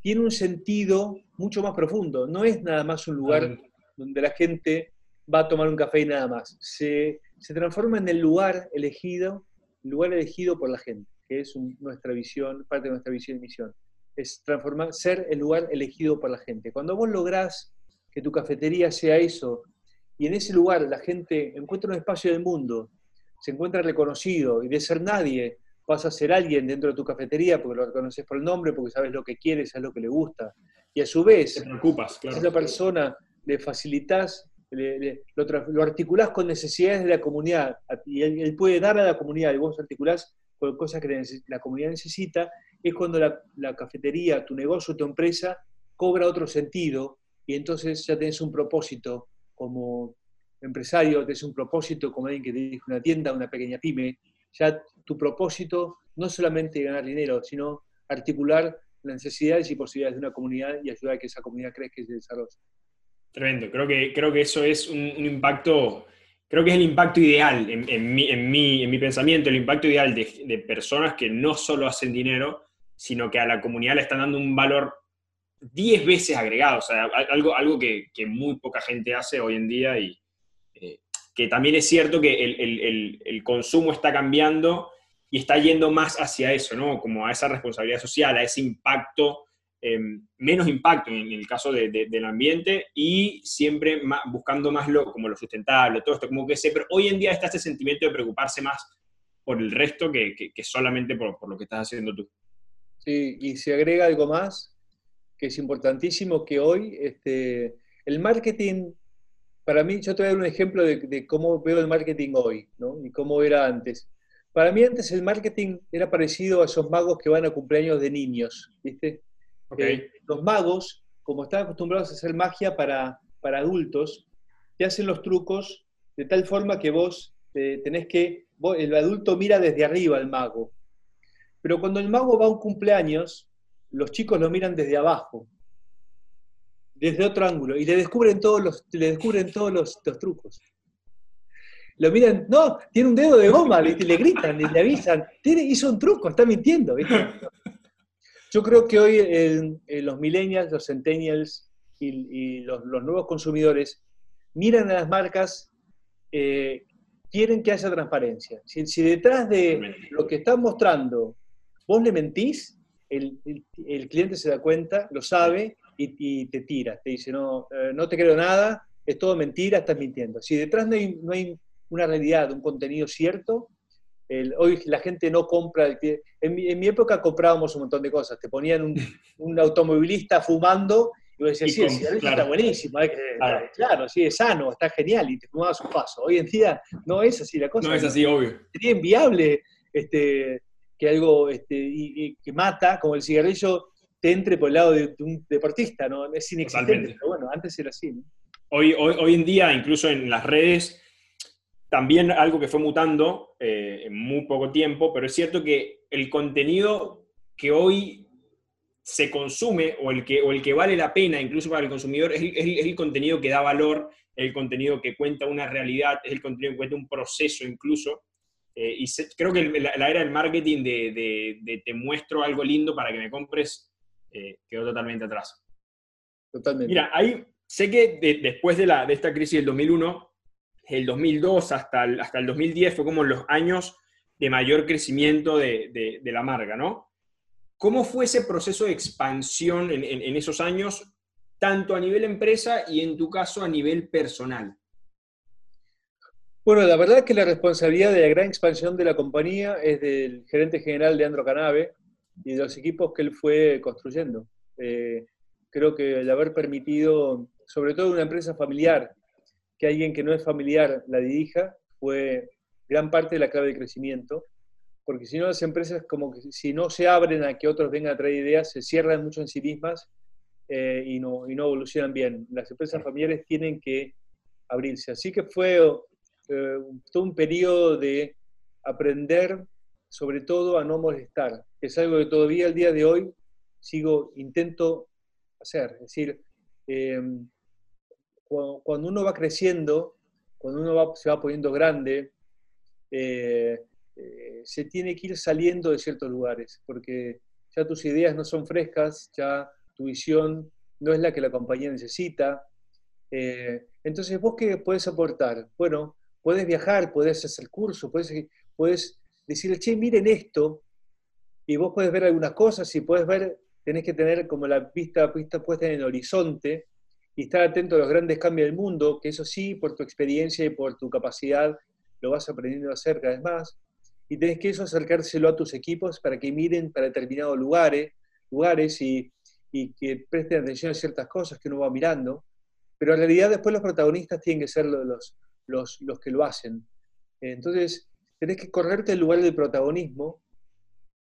tiene un sentido mucho más profundo. No es nada más un lugar donde la gente va a tomar un café y nada más. Se, transforma en el lugar elegido, lugar elegido por la gente, que es nuestra visión, parte de nuestra visión y misión. Es transformar, ser el lugar elegido por la gente. Cuando vos lográs que tu cafetería sea eso, y en ese lugar la gente encuentra un espacio del mundo, se encuentra reconocido, y de ser nadie vas a ser alguien dentro de tu cafetería porque lo reconoces por el nombre, porque sabes lo que quiere, sabes lo que le gusta. Y a su vez, Te preocupas, claro. a esa persona le facilitas, lo, articulás con necesidades de la comunidad, y él, puede dar a la comunidad, y vos articulás con cosas que la comunidad necesita, es cuando la, cafetería, tu negocio, tu empresa, cobra otro sentido, y entonces ya tenés un propósito como empresario, tenés un propósito como alguien que dirige una tienda, una pequeña pyme, ya tu propósito no solamente ganar dinero, sino articular las necesidades y posibilidades de una comunidad y ayudar a que esa comunidad crezca y se desarrolle. Tremendo, creo que, creo que eso es un, impacto, creo que es el impacto ideal en, en, mi, en, mi, en mi, pensamiento, el impacto ideal de, de, personas que no solo hacen dinero, sino que a la comunidad le están dando un valor 10 veces agregado, o sea, algo, algo que, que muy poca gente hace hoy en día y, que también es cierto que el, consumo está cambiando y está yendo más hacia eso, ¿no? Como a esa responsabilidad social, a ese impacto, em, menos impacto en el caso del ambiente y siempre buscando más lo, como lo sustentable, todo esto, como que siempre, hoy en día está este sentimiento de preocuparse más por el resto que, solamente por, lo que estás haciendo tú. Sí, y se agrega algo más, que es importantísimo, que hoy este, el marketing para mí, yo te voy a dar un ejemplo de, cómo veo el marketing hoy, ¿no? Y cómo era antes. Para mí antes el marketing era parecido a esos magos que van a cumpleaños de niños, ¿viste? Eh, los magos, como están acostumbrados a hacer magia para, para adultos, te hacen los trucos de tal forma que vos eh, tenés que, el adulto mira desde arriba al mago. Pero cuando el mago va a un cumpleaños, los chicos lo miran desde abajo desde otro ángulo y le descubren todos los, le descubren todos los, trucos. Lo miran, no, tiene un dedo de goma, le, le gritan, le, avisan, tiene, hizo un truco, está mintiendo. Yo creo que hoy los millennials, los centennials y, los, nuevos consumidores miran a las marcas, eh, quieren que haya transparencia. Si, detrás de lo que están mostrando vos le mentís, el, el, cliente se da cuenta, lo sabe y, te tira, te dice, no, eh, no te creo nada, es todo mentira, estás mintiendo. Si detrás no hay, no hay una realidad, un contenido cierto, hoy la gente no compra, en mi, en mi, época comprábamos un montón de cosas, te ponían un, un automovilista fumando y vos decías, sí, el cigarrillo está buenísimo, claro. sí, es sano, está genial, y te fumabas un paso. Hoy en día no es así la cosa. No es así, obvio. Sería inviable este, que algo este, que mata, como el cigarrillo, entre por el lado de, un deportista, ¿no? Es inexistente, pero bueno, antes era así, Hoy, hoy, hoy, en día, incluso en las redes, también algo que fue mutando eh, en muy poco tiempo, pero es cierto que el contenido que hoy se consume o el que, o el que vale la pena, incluso para el consumidor, es el, contenido que da valor, el contenido que cuenta una realidad, es el contenido que cuenta un proceso incluso. Eh, y creo que la, era del marketing de, de, te muestro algo lindo para que me compres eh, quedó totalmente atrás. Totalmente. Mira, ahí sé que después de, la, de esta crisis del 2001, el 2002 hasta el, hasta el 2010 fue como los años de mayor crecimiento de, de, la marca, ¿no? ¿Cómo fue ese proceso de expansión en, en, esos años, tanto a nivel empresa y en tu caso a nivel personal? Bueno, la verdad es que la responsabilidad de la gran expansión de la compañía es del gerente general Leandro Canave, y de los equipos que él fue construyendo. Eh, creo que el haber permitido, sobre todo una empresa familiar, que alguien que no es familiar la dirija, fue gran parte de la clave de crecimiento, porque si no las empresas como que si no se abren a que otros vengan a traer ideas, se cierran mucho en sí mismas eh, y, no, y no evolucionan bien. Las empresas familiares tienen que abrirse. Así que fue eh, todo un periodo de aprender sobre todo a no molestar, que es algo que todavía al día de hoy sigo, intento hacer. Es decir, em, cuando, uno va creciendo, cuando uno se va poniendo grande, eh, eh, se tiene que ir saliendo de ciertos lugares, porque ya tus ideas no son frescas, ya tu visión no es la que la compañía necesita. Eh, entonces, ¿vos qué puedes aportar? Bueno, puedes viajar, puedes hacer puedes, puedes decirle, che, miren esto, y vos puedes ver algunas cosas y puedes ver, tenés que tener como la vista, vista puesta en el horizonte y estar atento a los grandes cambios del mundo, que eso sí, por tu experiencia y por tu capacidad, lo vas aprendiendo a hacer más. Y tenés que eso acercárselo a tus equipos para que miren para determinados lugares, lugares y, y que presten atención a ciertas cosas que uno va mirando. Pero en realidad después los protagonistas tienen que ser los, los, los que lo hacen. Entonces, tenés que correrte el lugar del protagonismo,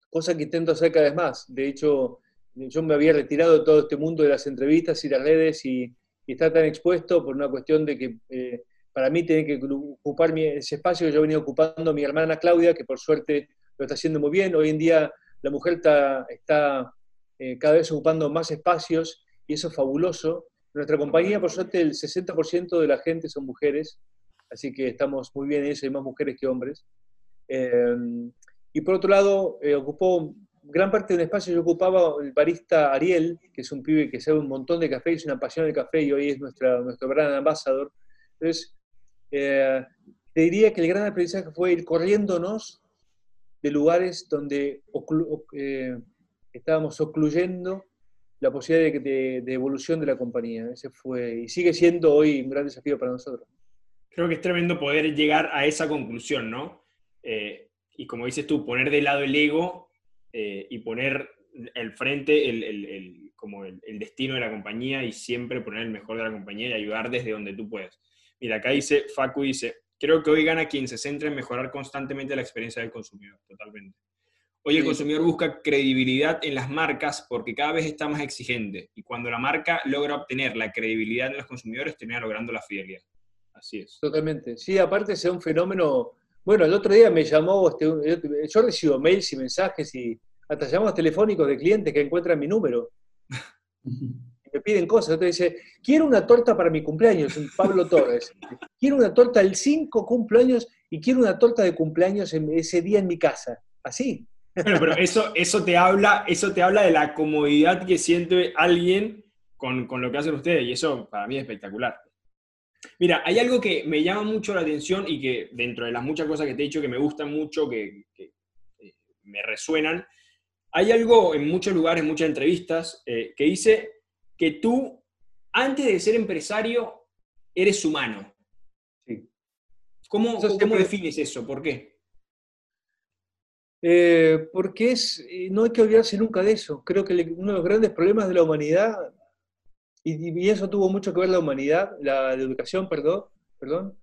cosa que intento hacer cada vez más. De hecho, yo me había retirado de todo este mundo de las entrevistas y las redes y, está tan expuesto por una cuestión de que eh, para mí tiene que ocupar ese espacio que yo venía ocupando mi hermana Claudia, que por suerte lo está haciendo muy bien. Hoy en día la mujer está, está eh, cada vez ocupando más espacios y eso es fabuloso. nuestra compañía, por suerte, el 60% de la gente son mujeres, así que estamos muy bien en eso, hay más mujeres que hombres. Em, y por otro lado, eh, ocupó gran parte del espacio, yo ocupaba el barista Ariel, que es un pibe que sabe un montón de café, es una pasión del café y hoy es nuestra, nuestro gran ambasador. Entonces, eh, te diría que el gran aprendizaje fue ir corriéndonos de lugares donde eh, estábamos ocluyendo la posibilidad de, de, evolución de la compañía. Ese fue y sigue siendo hoy un gran desafío para nosotros. Creo que es tremendo poder llegar a esa conclusión, ¿no? Eh, y como dices tú, poner de lado el ego eh, y poner el frente el, como el, destino de la compañía y siempre poner el mejor de la compañía y ayudar desde donde tú puedes. Mira, acá dice, Facu dice, creo que hoy gana quien se centra en mejorar constantemente la experiencia del consumidor, totalmente. Hoy el consumidor busca credibilidad en las marcas porque cada vez está más exigente y cuando la marca logra obtener la credibilidad de los consumidores, termina logrando la fidelidad. Así es. Totalmente. Sí, aparte es un fenómeno bueno, el otro día me llamó, este, yo recibo mails y mensajes y hasta llamados telefónicos de clientes que encuentran mi número. me piden cosas. Entonces dice, quiero una torta para mi cumpleaños, Pablo Torres. Quiero una torta el 5 cumpleaños y quiero una torta de cumpleaños ese día en mi casa. Así. Bueno, pero eso, eso, te habla, eso te habla de la comodidad que siente alguien con, con lo que hacen ustedes y eso para mí es espectacular. Mira, hay algo que me llama mucho la atención y que dentro de las muchas cosas que te he dicho que me gustan mucho, que, eh, me resuenan, hay algo en muchos lugares, en muchas entrevistas, eh, que dice que tú, antes de ser empresario, eres humano. Sí. ¿Cómo, defines eso? ¿Por qué? Eh, porque es, no hay que olvidarse nunca de eso. Creo que uno de los grandes problemas de la humanidad y, eso tuvo mucho que ver la humanidad, la, educación, perdón, perdón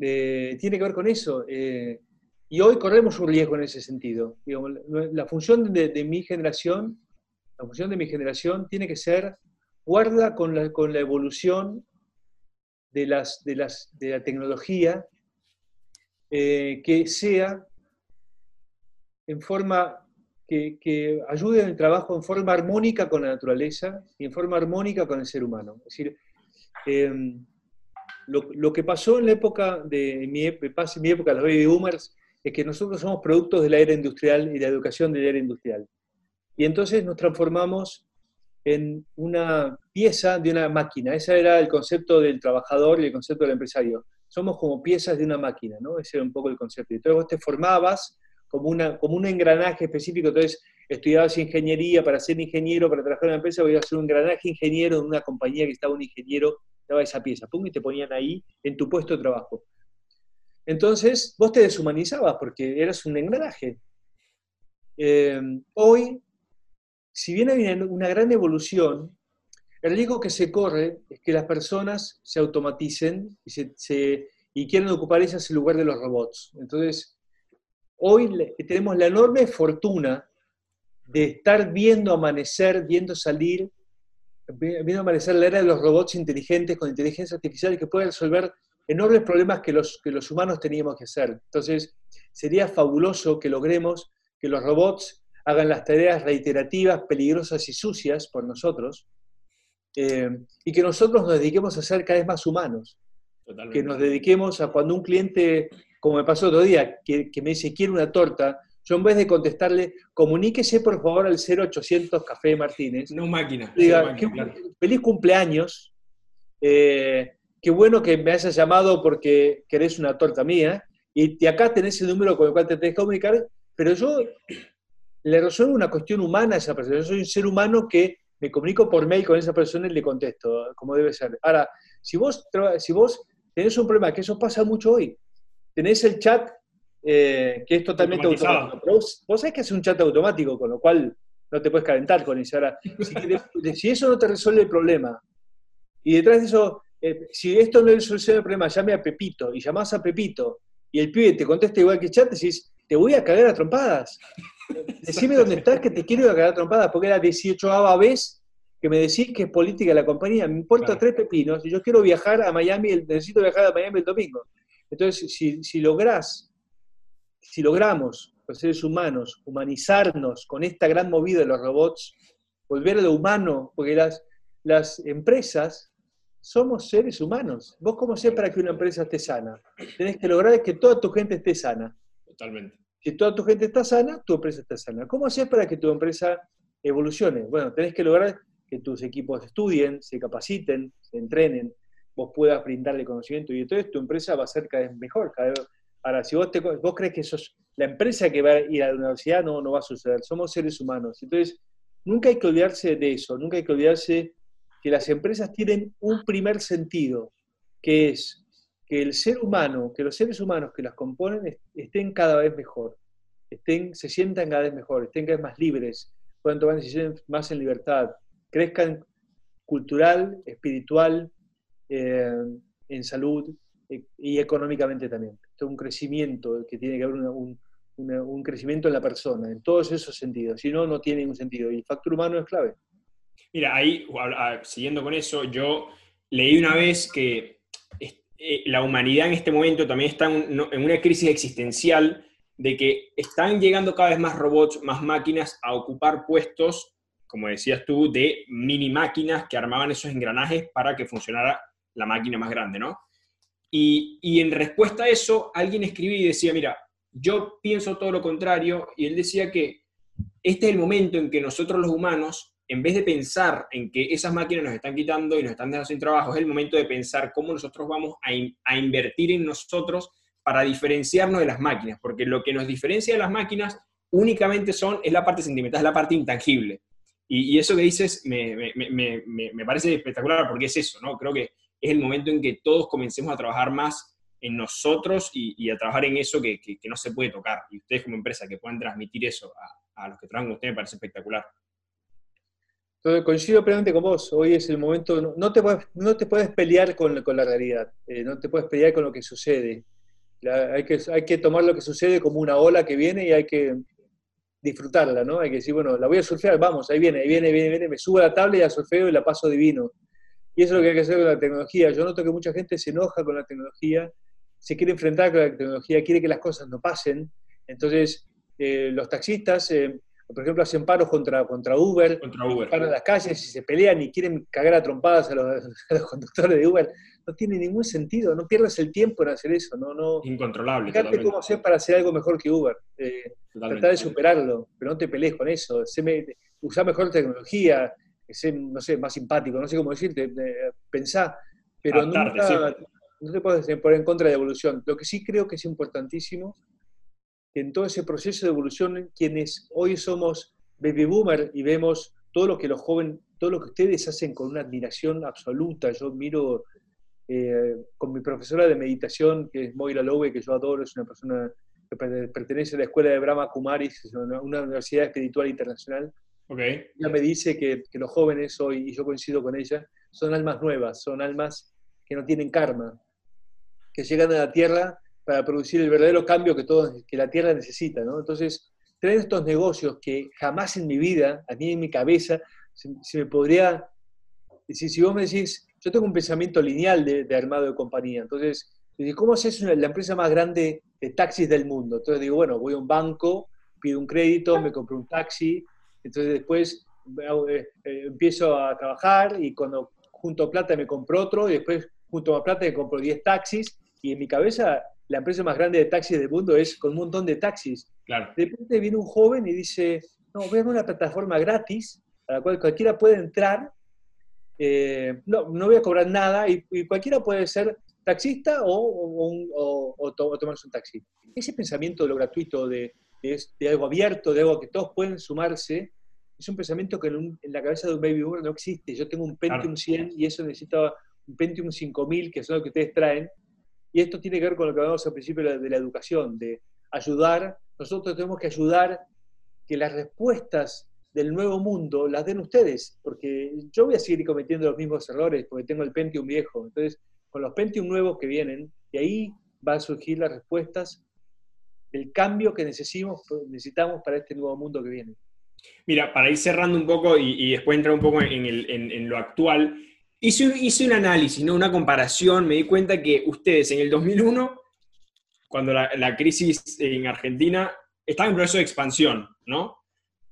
tiene que ver con eso. Eh, y hoy corremos un riesgo en ese sentido. la función de, mi generación, la función de mi generación tiene que ser guarda con la, con la evolución de, las, de, las, de la tecnología, eh, que sea en forma que, ayuden el trabajo en forma armónica con la naturaleza y en forma armónica con el ser humano. Es decir, em, lo, que pasó en la época de mi, época, los baby boomers, es que nosotros somos productos de la era industrial y de la educación de la era industrial. Y entonces nos transformamos en una pieza de una máquina. Ese era el concepto del trabajador y el concepto del empresario. Somos como piezas de una máquina, ¿no? Ese era un poco el concepto. Entonces vos te formabas como, una, como un engranaje específico. Entonces, estudiabas ingeniería para ser ingeniero, para trabajar en una empresa, voy a ser un engranaje ingeniero en una compañía que estaba un ingeniero, daba esa pieza, pum, y te ponían ahí en tu puesto de trabajo. Entonces, vos te deshumanizabas porque eras un engranaje. Eh, hoy, si bien hay una gran evolución, el riesgo que se corre es que las personas se automaticen y se, y quieren ocupar el lugar de los robots. Entonces, hoy tenemos la enorme fortuna de estar viendo amanecer, viendo salir, viendo amanecer la era de los robots inteligentes con inteligencia artificial que pueden resolver enormes problemas que los, que los humanos teníamos que hacer. Entonces, sería fabuloso que logremos que los robots hagan las tareas reiterativas, peligrosas y sucias por nosotros, eh, y que nosotros nos dediquemos a ser cada vez más humanos. Que nos dediquemos a cuando un cliente, como me pasó otro día, que, me dice, quiere una torta, yo en vez de contestarle, comuníquese por favor al 0800 Café Martínez. No máquina. Diga, feliz cumpleaños. Eh, qué bueno que me hayas llamado porque querés una torta mía. Y, acá tenés el número con el cual te tenés que comunicar. Pero yo le resuelvo una cuestión humana a esa persona. Yo soy un ser humano que me comunico por mail con esa persona y le contesto, como debe ser. Ahora, si vos, si vos tenés un problema, que eso pasa mucho hoy, tenés el chat eh, que es totalmente automático. vos, sabés que es un chat automático, con lo cual no te puedes calentar con eso. Ahora, si, eso no te resuelve el problema, y detrás de eso, eh, si esto no le resuelve el problema, llame a Pepito, y llamás a Pepito, y el pibe te contesta igual que el chat, decís, te voy a cagar a trompadas. Decime dónde estás que te quiero cagar a trompadas, porque era 18 vez que me decís que es política la compañía. Me importa tres pepinos y yo quiero viajar a Miami, necesito viajar a Miami el domingo. Entonces, si, si lográs, si logramos, los seres humanos, humanizarnos con esta gran movida de los robots, volver a lo humano, porque las, las empresas somos seres humanos. ¿Vos cómo sé para que una empresa esté sana? Tenés que lograr que toda tu gente esté sana. Totalmente. Si toda tu gente está sana, tu empresa está sana. ¿Cómo haces para que tu empresa evolucione? Bueno, tenés que lograr que tus equipos estudien, se capaciten, se entrenen, vos puedas brindarle conocimiento y entonces tu empresa va a ser cada vez mejor. ahora, si vos, vos crees que sos la empresa que va a ir a la universidad, no, no va a suceder. Somos seres humanos. Entonces, nunca hay que olvidarse de eso, nunca hay que olvidarse que las empresas tienen un primer sentido, que es que el ser humano, que los seres humanos que las componen estén cada vez mejor, estén, se sientan cada vez mejor, estén cada vez más libres, puedan tomar decisiones más en libertad, crezcan cultural, espiritual, eh, en salud eh, y económicamente también. Esto es un crecimiento que tiene que haber un, un, crecimiento en la persona, en todos esos sentidos. Si no, no tiene ningún sentido. Y el factor humano es clave. Mira, ahí, siguiendo con eso, yo leí una vez que eh, la humanidad en este momento también está en, una crisis existencial de que están llegando cada vez más robots, más máquinas a ocupar puestos, como decías tú, de mini máquinas que armaban esos engranajes para que funcionara la máquina más grande, ¿no? Y, y en respuesta a eso, alguien escribía y decía, mira, yo pienso todo lo contrario, y él decía que este es el momento en que nosotros los humanos en vez de pensar en que esas máquinas nos están quitando y nos están dejando sin trabajo, es el momento de pensar cómo nosotros vamos a, invertir en nosotros para diferenciarnos de las máquinas, porque lo que nos diferencia de las máquinas únicamente son, es la parte sentimental, es la parte intangible. Y, eso que dices me, parece espectacular porque es eso, ¿no? Creo que es el momento en que todos comencemos a trabajar más en nosotros y, a trabajar en eso que, no se puede tocar. Y ustedes como empresa que puedan transmitir eso a, los que trabajan con ustedes me parece espectacular. Entonces, coincido plenamente con vos. Hoy es el momento, no te puedes, no te puedes pelear con, la realidad, eh, no te puedes pelear con lo que sucede. hay, que, hay que tomar lo que sucede como una ola que viene y hay que disfrutarla, ¿no? Hay que decir, bueno, la voy a surfear, vamos, ahí viene, ahí viene, viene, viene, me subo a la tabla y la surfeo y la paso divino. Y eso es lo que hay que hacer con la tecnología. Yo noto que mucha gente se enoja con la tecnología, se quiere enfrentar con la tecnología, quiere que las cosas no pasen. Entonces, eh, los taxistas eh, por ejemplo, hacen paros contra, contra Uber, contra Uber. paran las calles y se pelean y quieren cagar a trompadas a los, conductores de Uber. No tiene ningún sentido, no pierdas el tiempo en hacer eso. No, no, Incontrolable. Fíjate cómo hacer para hacer algo mejor que Uber. Eh, tratar de superarlo, pero no te pelees con eso. Usá mejor tecnología, sé, no sé, más simpático, no sé cómo decirte, pensá, pero nunca, no te puedes poner en contra de la evolución. Lo que sí creo que es importantísimo que en todo ese proceso de evolución, quienes hoy somos baby boomer y vemos todo lo que los jóvenes, todo lo que ustedes hacen con una admiración absoluta. Yo miro eh, con mi profesora de meditación, que es Moira Lowe, que yo adoro, es una persona que pertenece a la escuela de Brahma Kumaris, una universidad espiritual internacional. Okay. Ella me dice que, que los jóvenes hoy, y yo coincido con ella, son almas nuevas, son almas que no tienen karma, que llegan a la Tierra para producir el verdadero cambio que, que la Tierra necesita. ¿no? Entonces, traer estos negocios que jamás en mi vida, a mí en mi cabeza, se, me podría... decir, si vos me decís, yo tengo un pensamiento lineal de, armado de compañía, entonces, ¿cómo es la empresa más grande de taxis del mundo? Entonces digo, bueno, voy a un banco, pido un crédito, me compro un taxi, entonces después eh, eh, empiezo a trabajar y cuando junto plata me compro otro y después junto a plata me compro 10 taxis y en mi cabeza la empresa más grande de taxis del mundo es con un montón de taxis. Claro. De repente viene un joven y dice, no, voy a una plataforma gratis a la cual cualquiera puede entrar, eh, no, no voy a cobrar nada y, cualquiera puede ser taxista o, o, tomarse un taxi. Ese pensamiento de lo gratuito, de, de, algo abierto, de algo que todos pueden sumarse, es un pensamiento que en, la cabeza de un baby boomer no existe. Yo tengo un Pentium 100 y eso necesita un Pentium 5000, que son los que ustedes traen, y esto tiene que ver con lo que hablamos al principio de la, educación, de ayudar. Nosotros tenemos que ayudar que las respuestas del nuevo mundo las den ustedes, porque yo voy a seguir cometiendo los mismos errores porque tengo el Pentium viejo. Entonces, con los Pentium nuevos que vienen, y ahí van a surgir las respuestas del cambio que necesitamos, necesitamos para este nuevo mundo que viene. Mira, para ir cerrando un poco y, después entrar un poco en, lo actual, Hice, un análisis, ¿no? una comparación, me di cuenta que ustedes en el 2001, cuando la, crisis en Argentina, estaban en proceso de expansión, ¿no?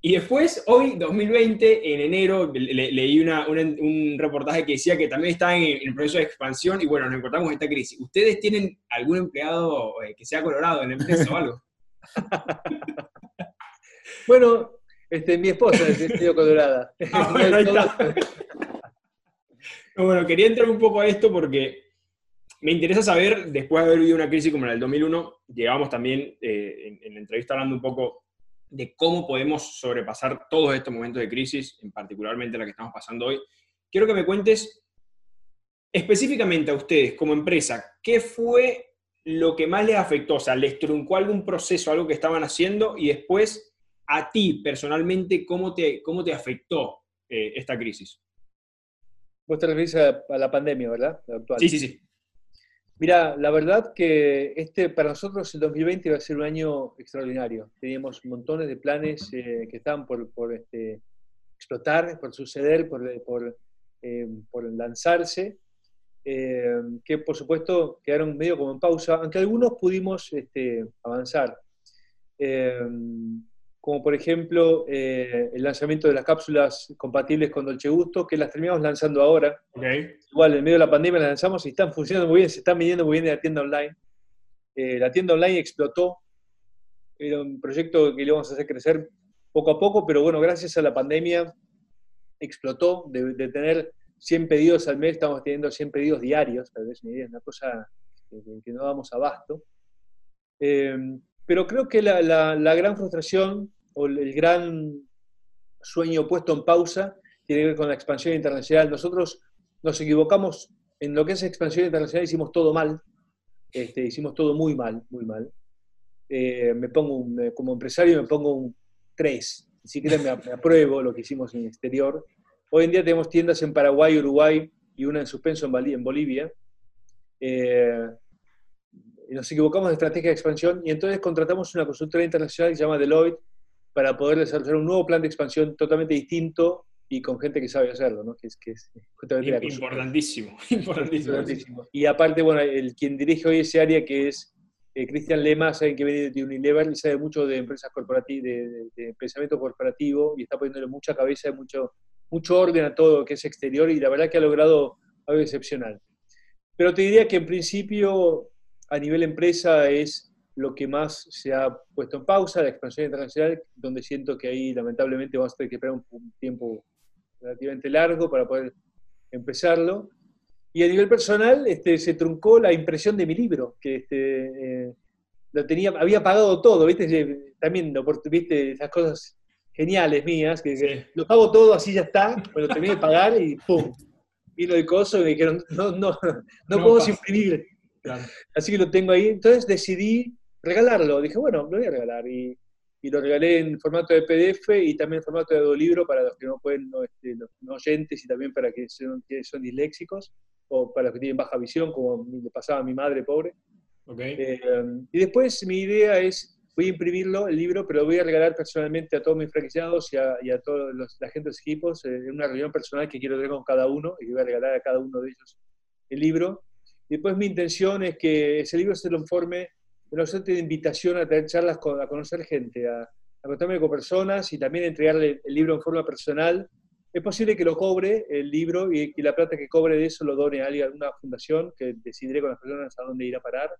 Y después, hoy, 2020, en enero, leí un reportaje que decía que también estaban en, el proceso de expansión y bueno, nos encontramos esta crisis. ¿Ustedes tienen algún empleado eh, que sea colorado en la empresa o algo? bueno, este, mi esposa es de colorada. Ah, bueno, ahí está. Bueno, quería entrar un poco a esto porque me interesa saber, después de haber vivido una crisis como la del 2001, llegamos también eh, en, la entrevista hablando un poco de cómo podemos sobrepasar todos estos momentos de crisis, en particularmente la que estamos pasando hoy. Quiero que me cuentes específicamente a ustedes como empresa, ¿qué fue lo que más les afectó? O sea, ¿les truncó algún proceso, algo que estaban haciendo? Y después, a ti personalmente, ¿cómo te, cómo te afectó eh, esta crisis? Vos te referís a, la pandemia, ¿verdad? Sí, sí, sí. Mira, la verdad que este, para nosotros el 2020 va a ser un año extraordinario. Teníamos montones de planes eh, que estaban por, este, explotar, por suceder, por, por, eh, lanzarse, eh, que por supuesto quedaron medio como en pausa, aunque algunos pudimos este, avanzar como por ejemplo eh, el lanzamiento de las cápsulas compatibles con Dolce Gusto, que las terminamos lanzando ahora. Igual, en medio de la pandemia las lanzamos y están funcionando muy bien, se están vendiendo muy bien en la tienda online. Eh, la tienda online explotó, era un proyecto que íbamos a hacer crecer poco a poco, pero bueno, gracias a la pandemia explotó, de, tener 100 pedidos al mes, estamos teniendo 100 pedidos diarios, tal vez es una cosa que, no damos abasto. Eh, pero creo que la, la, gran frustración el gran sueño puesto en pausa tiene que ver con la expansión internacional. Nosotros nos equivocamos en lo que es expansión internacional, hicimos todo mal, este, hicimos todo muy mal, muy mal. Eh, me pongo como empresario me pongo un 3, ni siquiera me, apruebo lo que hicimos en exterior. Hoy en día tenemos tiendas en Paraguay, Uruguay y una en suspenso en, Bolivia. Eh, nos equivocamos de estrategia de expansión y entonces contratamos una consultora internacional que se llama Deloitte para poder desarrollar un nuevo plan de expansión totalmente distinto y con gente que sabe hacerlo, ¿no? Que es, que es importantísimo, importantísimo, Y aparte, bueno, el quien dirige hoy ese área que es eh, Cristian Lema, saben que viene de Unilever y sabe mucho de empresas corporativas, de, pensamiento corporativo y está poniéndole mucha cabeza, mucho, mucho orden a todo lo que es exterior y la verdad que ha logrado algo excepcional. Pero te diría que en principio a nivel empresa es lo que más se ha puesto en pausa, la expansión internacional, donde siento que ahí lamentablemente vamos a tener que esperar un, tiempo relativamente largo para poder empezarlo. Y a nivel personal este, se truncó la impresión de mi libro, que este, eh, lo tenía, había pagado todo, ¿viste? También, ¿viste? Esas cosas geniales mías, que, lo pago todo, así ya está, me lo terminé de pagar y ¡pum! Vino el coso y me dijeron, no, no, no, no podemos imprimir Así que lo tengo ahí. Entonces decidí regalarlo. Dije, bueno, lo voy a regalar. Y, lo regalé en formato de PDF y también en formato de audiolibro para los que no pueden, no, este, los no oyentes y también para que son, que son disléxicos. o para los que tienen baja visión, como le pasaba a mi madre pobre. Okay. Eh, y después mi idea es, voy a imprimirlo, el libro, pero lo voy a regalar personalmente a todos mis franquiciados y a, y a todos los, la gente de los equipos eh, en una reunión personal que quiero tener con cada uno y voy a regalar a cada uno de ellos el libro. Y después mi intención es que ese libro se lo informe una suerte de invitación a tener charlas, con, a conocer gente, a, a contarme con personas y también entregarle el libro en forma personal. Es posible que lo cobre el libro y que la plata que cobre de eso lo done a alguna fundación que decidiré con las personas a dónde ir a parar.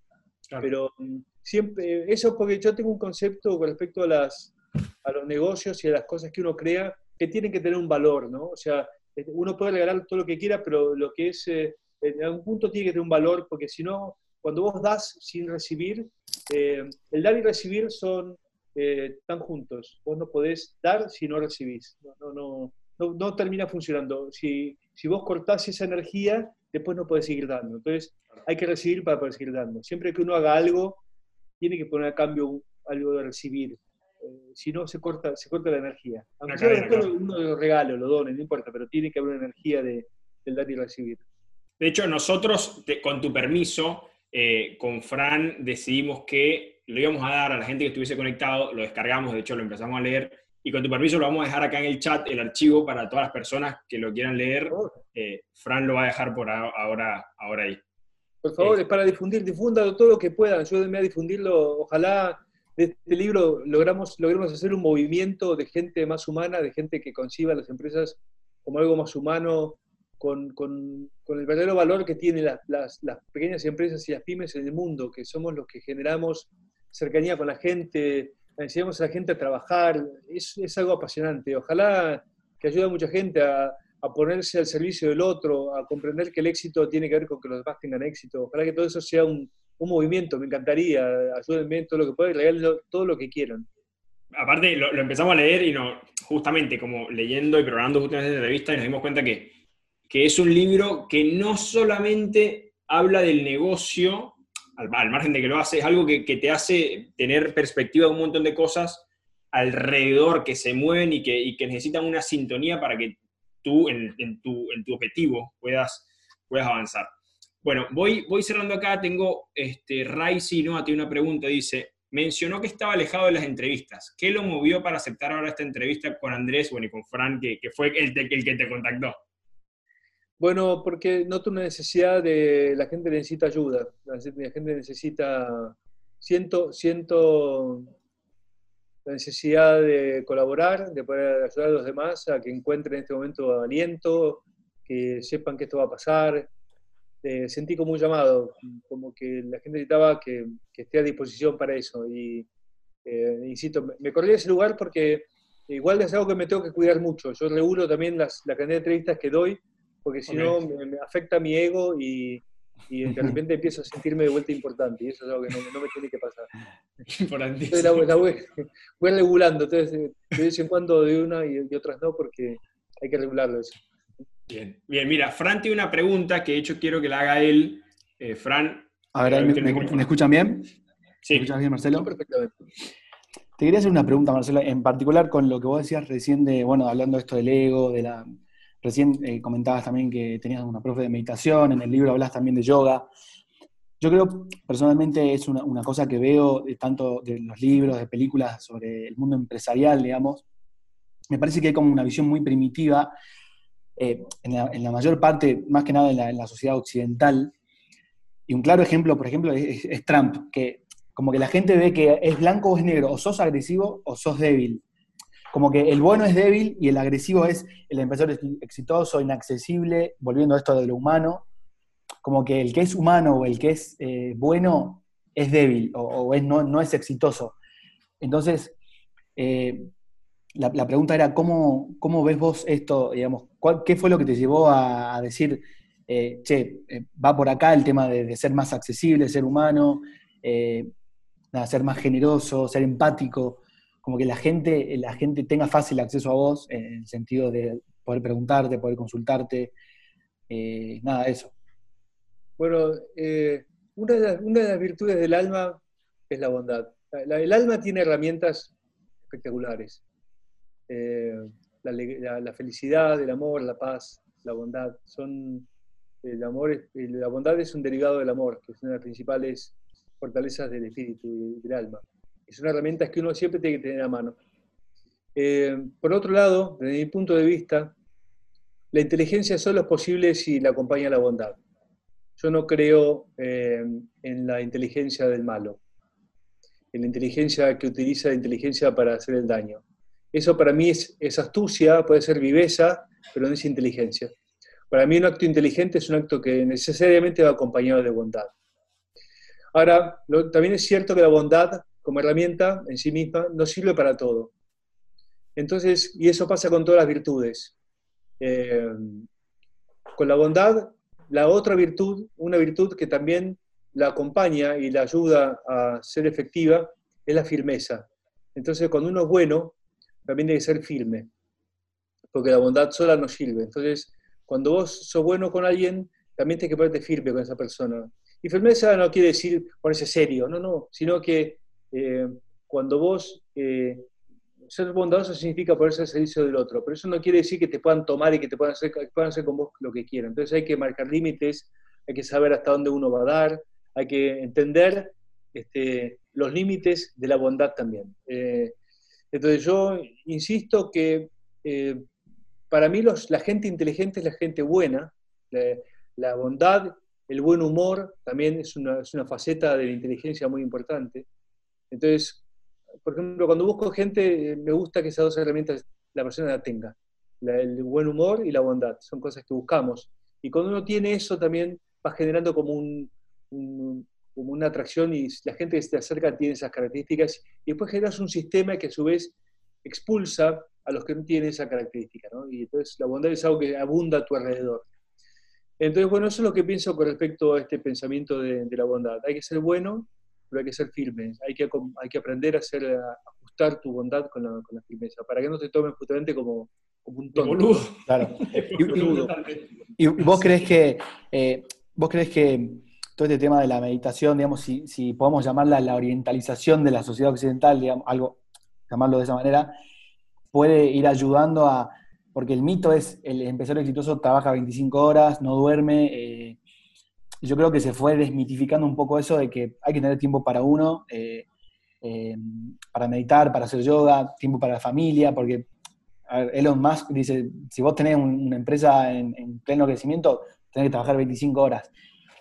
Claro. Pero mm, siempre, eso porque yo tengo un concepto con respecto a, las, a los negocios y a las cosas que uno crea que tienen que tener un valor, ¿no? O sea, este, uno puede regalar todo lo que quiera, pero lo que es, eh, en algún punto tiene que tener un valor, porque si no, cuando vos das sin recibir, eh, el dar y recibir son, eh, están juntos. Vos no podés dar si no recibís. No, no, no, no, no termina funcionando. Si, si vos cortás esa energía, después no podés seguir dando. Entonces, hay que recibir para poder seguir dando. Siempre que uno haga algo, tiene que poner a cambio algo de recibir. Eh, si no, se corta, se corta la energía. Aunque sea después uno lo regale, lo done, no importa, pero tiene que haber una energía de, del dar y recibir. De hecho, nosotros, te- con tu permiso, eh, con Fran decidimos que lo íbamos a dar a la gente que estuviese conectado, lo descargamos, de hecho lo empezamos a leer, y con tu permiso lo vamos a dejar acá en el chat, el archivo, para todas las personas que lo quieran leer. Eh, Fran lo va a dejar por ahora, ahora ahí. Por favor, Eh. es para difundir, difúndalo todo lo que puedan, ayúdenme a difundirlo. Ojalá de este libro logramos, logremos hacer un movimiento de gente más humana, de gente que conciba las empresas como algo más humano, con, con- el verdadero valor que tienen las, las- pequeñas empresas y las pymes en el mundo, que somos los que generamos cercanía con la gente, enseñamos a la gente a trabajar, es, es algo apasionante. Ojalá que ayude a mucha gente a, a ponerse al servicio del otro, a comprender que el éxito tiene que ver con que los demás tengan éxito. Ojalá que todo eso sea un, un movimiento, me encantaría. Ayúdenme en todo lo que puedan, regalen todo lo que quieran. Aparte, lo, empezamos a leer y no, justamente como leyendo y programando justamente esta entrevista, y nos dimos cuenta que, que es un libro que no solamente habla del negocio, al, margen de que lo hace, es algo que, que te hace tener perspectiva de un montón de cosas alrededor que se mueven y que, y que necesitan una sintonía para que tú en, en tu, en tu objetivo puedas, puedas avanzar. Bueno, voy, voy cerrando acá. Tengo este, Raisi Noa tiene una pregunta. Dice: Mencionó que estaba alejado de las entrevistas. ¿Qué lo movió para aceptar ahora esta entrevista con Andrés bueno, y con Fran, que, que fue el, te- el que te contactó? Bueno, porque noto una necesidad de, la gente necesita ayuda, la gente necesita, siento, siento la necesidad de colaborar, de poder ayudar a los demás a que encuentren en este momento aliento, que sepan que esto va a pasar. Eh, sentí como un llamado, como que la gente necesitaba que, que esté a disposición para eso. Y, eh, insisto, me, corrí de ese lugar porque igual es algo que me tengo que cuidar mucho. Yo regulo también las, la cantidad de entrevistas que doy, porque si no me, me afecta mi ego y, y de repente empiezo a sentirme de vuelta importante. Y eso es algo que no, no me tiene que pasar. Entonces la, la voy, voy regulando. Entonces, eh, de vez en cuando de una y, y otras no, porque hay que regularlo eso. Bien, bien, mira, Fran tiene una pregunta que de hecho quiero que la haga él. Eh, Fran, A ver, ¿me, Tiene me- micrófono. me escuchan bien? ¿Me sí, escuchas bien, Marcelo? Perfectamente. Te quería hacer una pregunta, Marcelo, en particular con lo que vos decías recién de, bueno, hablando de esto del ego, de la... Recién eh, comentabas también que tenías una profe de meditación, en el libro hablas también de yoga. Yo creo, personalmente, es una, cosa que veo de tanto de los libros, de películas sobre el mundo empresarial, digamos. Me parece que hay como una visión muy primitiva, eh, en, la, mayor parte, más que nada en la, sociedad occidental. Y un claro ejemplo, por ejemplo, es Trump, que como que la gente ve que es blanco o es negro, o sos agresivo o sos débil. Como que el bueno es débil y el agresivo es el empresario ex- exitoso, inaccesible, volviendo a esto de lo humano. Como que el que es humano o el que es eh, bueno es débil o, es, no, no es exitoso. Entonces, eh, la, pregunta era, ¿cómo, ¿cómo ves vos esto? Digamos, ¿cuál- ¿Qué fue lo que te llevó a, decir, eh, che, va por acá el tema de, ser más accesible, ser humano, ser más generoso, ser empático, como que la gente, la gente tenga fácil acceso a vos, en el sentido de poder preguntarte, poder consultarte, eh, nada, eso. Bueno, eh, una, de las, una de las virtudes del alma es la bondad. El alma tiene herramientas espectaculares. Eh, la- la felicidad, el amor, la paz, la bondad, son, El amor, la bondad es un derivado del amor, que es una de las principales fortalezas del espíritu y del alma. Es una herramienta que uno siempre tiene que tener a mano. Eh, por otro lado, desde mi punto de vista, la inteligencia solo es posible si la acompaña la bondad. Yo no creo eh, en la inteligencia del malo, en la inteligencia que utiliza la inteligencia para hacer el daño. Eso para mí es, astucia, puede ser viveza, pero no es inteligencia. Para mí un acto inteligente es un acto que necesariamente va acompañado de bondad. Ahora, también es cierto que la bondad como herramienta en sí misma no sirve para todo. Entonces, y eso pasa con todas las virtudes. Eh, con la bondad, la otra virtud, una virtud que también la acompaña y la ayuda a ser efectiva, es la firmeza. Entonces, cuando uno es bueno, también tiene que ser firme, porque la bondad sola no sirve. Entonces, cuando vos sos bueno con alguien, también tienes que ponerte firme con esa persona. Y firmeza no quiere decir ponerse serio, no, no, sino que eh, cuando vos eh, ser bondadoso significa ponerse al servicio del otro, pero eso no quiere decir que te puedan tomar y que te puedan hacer, puedan hacer con vos lo que quieran. Entonces hay que marcar límites, hay que saber hasta dónde uno va a dar, hay que entender este, los límites de la bondad también. Eh, entonces yo insisto que eh, para mí los, la gente inteligente es la gente buena, la, bondad, el buen humor también es una, es una faceta de la inteligencia muy importante. Entonces, por ejemplo, cuando busco gente, me gusta que esas dos herramientas la persona la tenga. el buen humor y la bondad. Son cosas que buscamos. Y cuando uno tiene eso también va generando como, un, como una atracción y la gente que se te acerca tiene esas características y después generas un sistema que a su vez expulsa a los que no tienen esa característica. ¿no? Y entonces la bondad es algo que abunda a tu alrededor. Entonces, bueno, eso es lo que pienso con respecto a este pensamiento de, de la bondad. Hay que ser bueno pero hay que ser firmes, hay que, hay que aprender a, hacer, ajustar tu bondad con la, con la firmeza, para que no te tomen justamente como, como un tonto. Claro. y, vos crees que, eh, vos crees que todo este tema de la meditación, digamos, si, si podemos llamarla la orientalización de la sociedad occidental, digamos, algo, llamarlo de esa manera, puede ir ayudando a, porque el mito es, el empresario exitoso trabaja 25 horas, no duerme, eh, yo creo que se fue desmitificando un poco eso de que hay que tener tiempo para uno, eh, eh, para meditar, para hacer yoga, tiempo para la familia, porque Elon Musk dice, si vos tenés una empresa en, pleno crecimiento, tenés que trabajar 25 horas.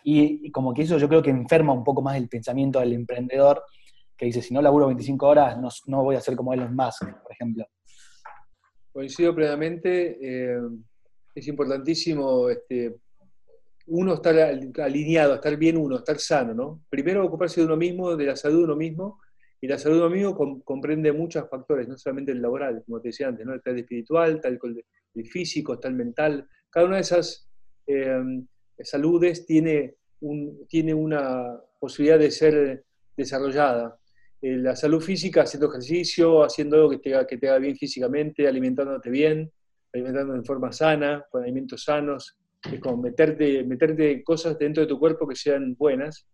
Y, como que eso yo creo que enferma un poco más el pensamiento del emprendedor, que dice, si no laburo 25 horas, no, no voy a ser como Elon Musk, por ejemplo. Coincido plenamente. Eh, es importantísimo este, uno estar alineado, estar bien uno, estar sano, ¿no? Primero ocuparse de uno mismo, de la salud de uno mismo, y la salud de uno mismo comprende muchos factores, no solamente el laboral, como te decía antes, ¿no? Está el espiritual, está el, físico, está el mental. Cada una de esas em, saludes tiene, un, tiene una posibilidad de ser desarrollada. Eh, la salud física haciendo ejercicio, haciendo algo que te, que te haga bien físicamente, alimentándote bien, alimentándote de forma sana, con alimentos sanos, es como meterte, meterte cosas dentro de tu cuerpo que sean buenas.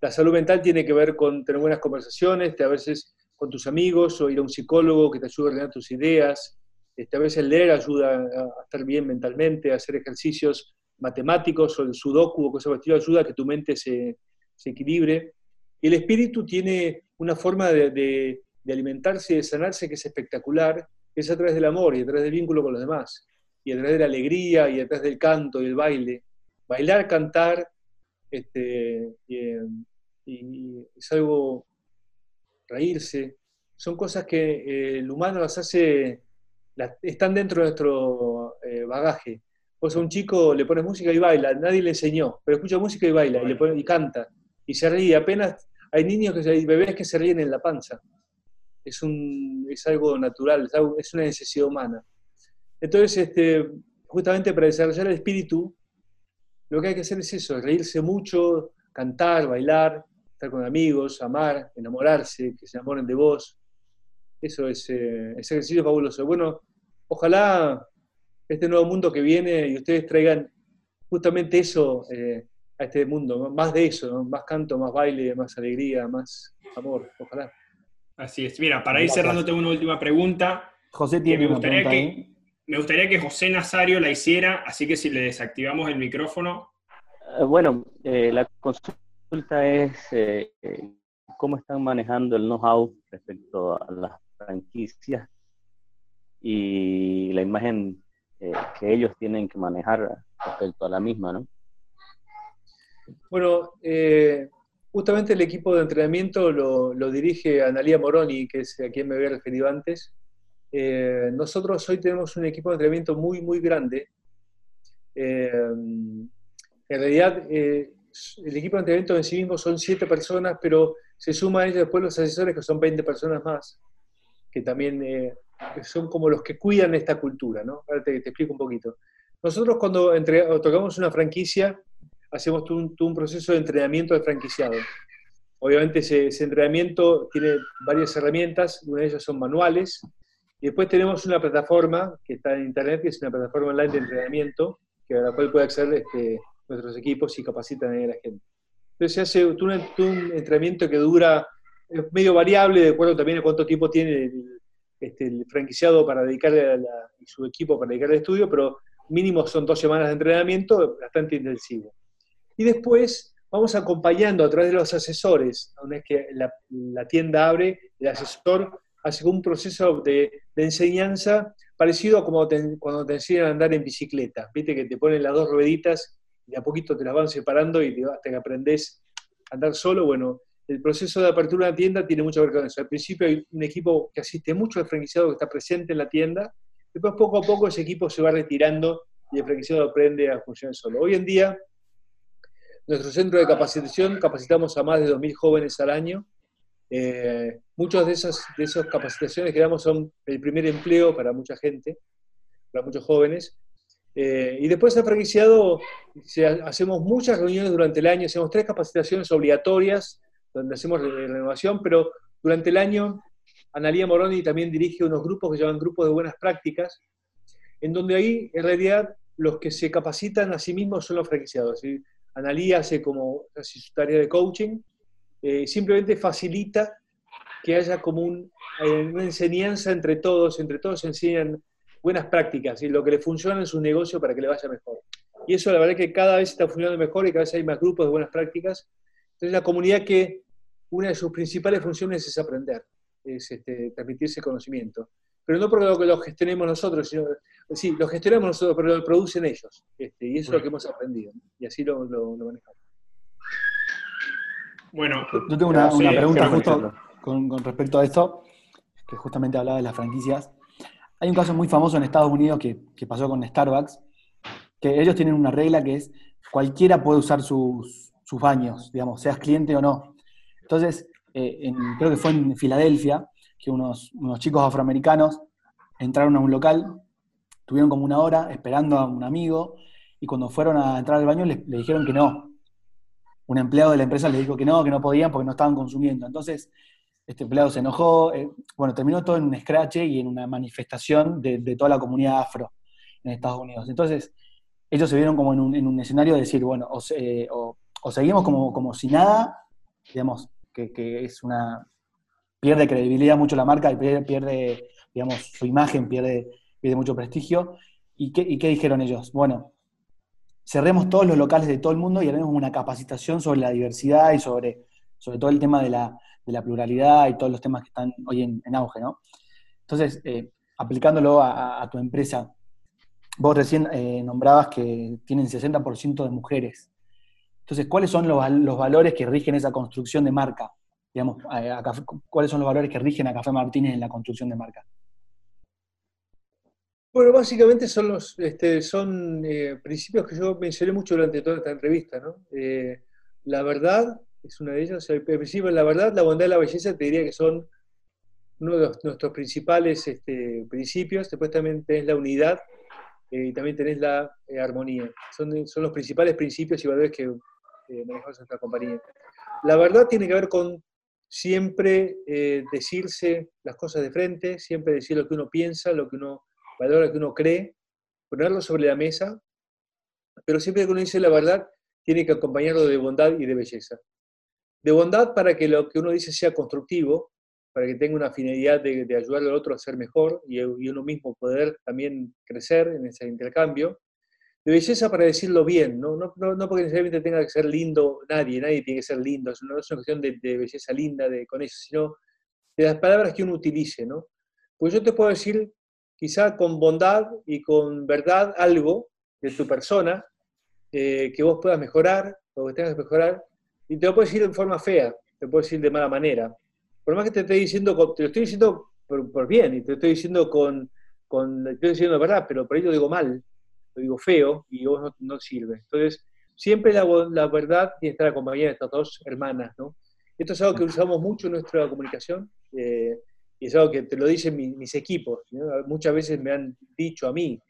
La salud mental tiene que ver con tener buenas conversaciones, a veces con tus amigos o ir a un psicólogo que te ayude a ordenar tus ideas. Este, a veces leer ayuda a estar bien mentalmente, a hacer ejercicios matemáticos o el sudoku o cosas por ayuda a que tu mente se, se equilibre. El espíritu tiene una forma de, de, de alimentarse y de sanarse que es espectacular, es a través del amor y a través del vínculo con los demás y a través de la alegría y a través del canto y el baile. Bailar, cantar, este, y, es algo, reírse, son cosas que eh, el humano las hace, están dentro de nuestro eh, bagaje. Pues a un chico le pones música y baila, nadie le enseñó, pero escucha música y baila, y, le pone, y canta, y se ríe. Apenas hay niños, que hay bebés que se ríen en la panza. Es, un, es algo natural, es una necesidad humana. Entonces, este, justamente para desarrollar el espíritu, lo que hay que hacer es eso, reírse mucho, cantar, bailar, estar con amigos, amar, enamorarse, que se enamoren de vos. Eso es eh, ese ejercicio fabuloso. Bueno, ojalá este nuevo mundo que viene y ustedes traigan justamente eso eh, a este mundo, más de eso, más canto, más baile, más alegría, más amor, ojalá. Así es. Mira, para ir cerrándote una última pregunta. José tiene me gustaría que, me gustaría que José Nazario la hiciera, así que si le desactivamos el micrófono. Eh, bueno, eh, la consulta es cómo están manejando el know-how respecto a las franquicias y la imagen que ellos tienen que manejar respecto a la misma, ¿no? Bueno, justamente el equipo de entrenamiento lo, lo, dirige Analia Moroni, que es a quien me había referido antes. Eh, nosotros hoy tenemos un equipo de entrenamiento muy, muy grande. Eh, en realidad, eh, el equipo de entrenamiento en sí mismo son siete personas, pero se suman a ellos después los asesores, que son 20 personas más, que también son como los que cuidan esta cultura. ¿no? Ahora te, explico un poquito. Nosotros cuando tocamos una franquicia, hacemos un, un, proceso de entrenamiento de franquiciado. Obviamente ese, ese entrenamiento tiene varias herramientas, una de ellas son manuales, y después tenemos una plataforma que está en Internet, que es una plataforma online de entrenamiento, que a la cual puede acceder este, nuestros equipos y capacitan a la gente. Entonces se hace un, entrenamiento que dura, es medio variable, de acuerdo también a cuánto tiempo tiene el, este, franquiciado para dedicarle a su equipo para dedicarle al estudio, pero mínimo son dos semanas de entrenamiento bastante intensivo. Y después vamos acompañando a través de los asesores, una vez que la, la tienda abre, el asesor hace un proceso de, enseñanza parecido a como cuando te enseñan a andar en bicicleta. Viste que te ponen las dos rueditas y a poquito te las van separando y hasta que aprendes a andar solo. Bueno, el proceso de apertura de una tienda tiene mucho que ver con eso. Al principio hay un equipo que asiste mucho al franquiciado que está presente en la tienda. Después, poco a poco, ese equipo se va retirando y el franquiciado aprende a funcionar solo. Hoy en día, nuestro centro de capacitación capacitamos a más de 2.000 jóvenes al año eh, muchas de esas, de esas capacitaciones que damos son el primer empleo para mucha gente, para muchos jóvenes. Eh, y después de franquiciado, hacemos muchas reuniones durante el año, hacemos tres capacitaciones obligatorias, donde hacemos renovación, pero durante el año Analia Moroni también dirige unos grupos que se llaman grupos de buenas prácticas, en donde ahí en realidad los que se capacitan a sí mismos son los franquiciados. Analia hace como su tarea de coaching eh, simplemente facilita que haya como eh, una enseñanza entre todos, entre todos se enseñan buenas prácticas y lo que le funciona en su negocio para que le vaya mejor. Y eso la verdad es que cada vez está funcionando mejor y cada vez hay más grupos de buenas prácticas. Entonces la comunidad que una de sus principales funciones es aprender, es este, transmitirse conocimiento. Pero no porque lo, lo gestionemos nosotros, sino, sí, lo gestionamos nosotros, pero lo producen ellos. Este, y eso es lo que hemos aprendido. Y así lo manejamos. Bueno, yo tengo una, pregunta justo con, respecto a esto, que justamente hablaba de las franquicias. Hay un caso muy famoso en Estados Unidos que, pasó con Starbucks, que ellos tienen una regla que es cualquiera puede usar sus, baños, digamos, seas cliente o no. Entonces, eh, creo que fue en Filadelfia, que unos, chicos afroamericanos entraron a un local, tuvieron como una hora esperando a un amigo, y cuando fueron a entrar al baño le dijeron que no, un empleado de la empresa le dijo que no, que no podían porque no estaban consumiendo. Entonces, este empleado se enojó, eh, bueno, terminó todo en un scratch y en una manifestación de, toda la comunidad afro en Estados Unidos. Entonces, ellos se vieron como en un, escenario de decir, bueno, o, seguimos como, como, si nada, digamos, que, es una... pierde credibilidad mucho la marca y pierde, digamos, su imagen, pierde, pierde mucho prestigio. ¿Y qué, ¿Y qué dijeron ellos? Bueno, cerremos todos los locales de todo el mundo y haremos una capacitación sobre la diversidad y sobre, sobre todo el tema de la, pluralidad y todos los temas que están hoy en, auge, ¿no? Entonces, eh, aplicándolo a, tu empresa, vos recién eh, nombrabas que tienen 60% de mujeres. Entonces, ¿cuáles son los, valores que rigen esa construcción de marca? Digamos, ¿cuáles son los valores que rigen a Café Martínez en la construcción de marca? Bueno, básicamente son los este, son eh, principios que yo mencioné mucho durante toda esta entrevista. ¿no? Eh, la verdad es una de ellas. El principio, la verdad, la bondad y la belleza te diría que son uno de nuestros principales este, principios. Después también tenés la unidad eh, y también tenés la armonía. Son, son los principales principios y valores que manejamos en nuestra compañía. La verdad tiene que ver con siempre decirse las cosas de frente, siempre decir lo que uno piensa, lo que uno valor que uno cree, ponerlo sobre la mesa, pero siempre que uno dice la verdad, tiene que acompañarlo de bondad y de belleza. De bondad para que lo que uno dice sea constructivo, para que tenga una finalidad de, ayudar al otro a ser mejor y, uno mismo poder también crecer en ese intercambio. De belleza para decirlo bien, ¿no? No, no, porque necesariamente tenga que ser lindo nadie, nadie tiene que ser lindo, no es una cuestión de, de, belleza linda, de, con eso, sino de las palabras que uno utilice, ¿no? Pues yo te puedo decir quizá con bondad y con verdad algo de tu persona eh, que vos puedas mejorar o que tengas que mejorar, y te lo puedo decir en forma fea, te puedo decir de mala manera. Por más que te esté diciendo, te lo estoy diciendo por, bien, y te lo estoy diciendo con, con, te estoy diciendo verdad, pero por ahí lo digo mal, lo digo feo, y vos no, no sirve. Entonces, siempre la, la, verdad tiene que estar acompañada de estas dos hermanas, ¿no? Esto es algo que usamos mucho en nuestra comunicación, eh, y es algo que te lo dicen mis, mis equipos. Muchas veces me han dicho a mí,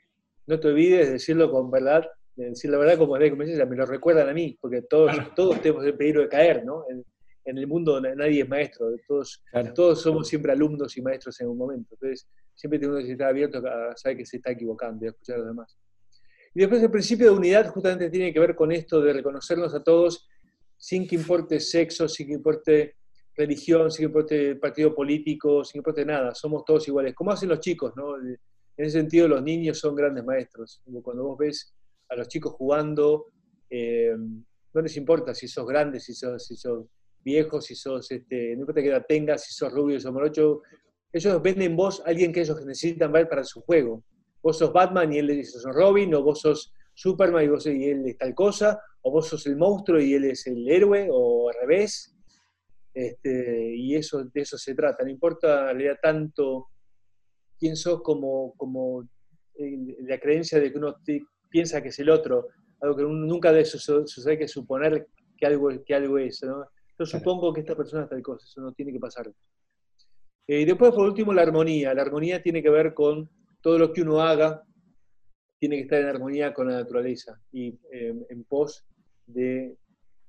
no te olvides de decirlo con verdad, de decir la verdad como me lo recuerdan a mí, porque todos, todos tenemos el peligro de caer, ¿no? En, en el mundo nadie es maestro, todos, todos somos siempre alumnos y maestros en un momento. Entonces, siempre tenemos que estar abierto a saber que se está equivocando y a escuchar a los demás. Y después el principio de unidad justamente tiene que ver con esto de reconocernos a todos sin que importe sexo, sin que importe religión, sin que importe partido político, sin importe nada. Somos todos iguales. Como hacen los chicos, ¿no? En ese sentido, los niños son grandes maestros. Cuando vos ves a los chicos jugando, eh, no les importa si sos grande, si sos, si sos viejo, si sos, este, no importa que edad tengas, si sos rubio, si sos morocho, ellos ven en vos a alguien que ellos necesitan ver para su juego. Vos sos Batman y él sos Robin, o vos sos Superman y, vos, y él es tal cosa, o vos sos el monstruo y él es el héroe, o al revés. Este, y eso, de eso se trata. No importa realidad tanto quién sos como, como la creencia de que uno piensa que es el otro, algo que nunca de eso sucede que suponer que algo, que algo es. ¿no? Yo supongo que esta persona es tal cosa, eso no tiene que pasar. Eh, y después, por último, la armonía. La armonía tiene que ver con todo lo que uno haga, tiene que estar en armonía con la naturaleza y eh, en pos de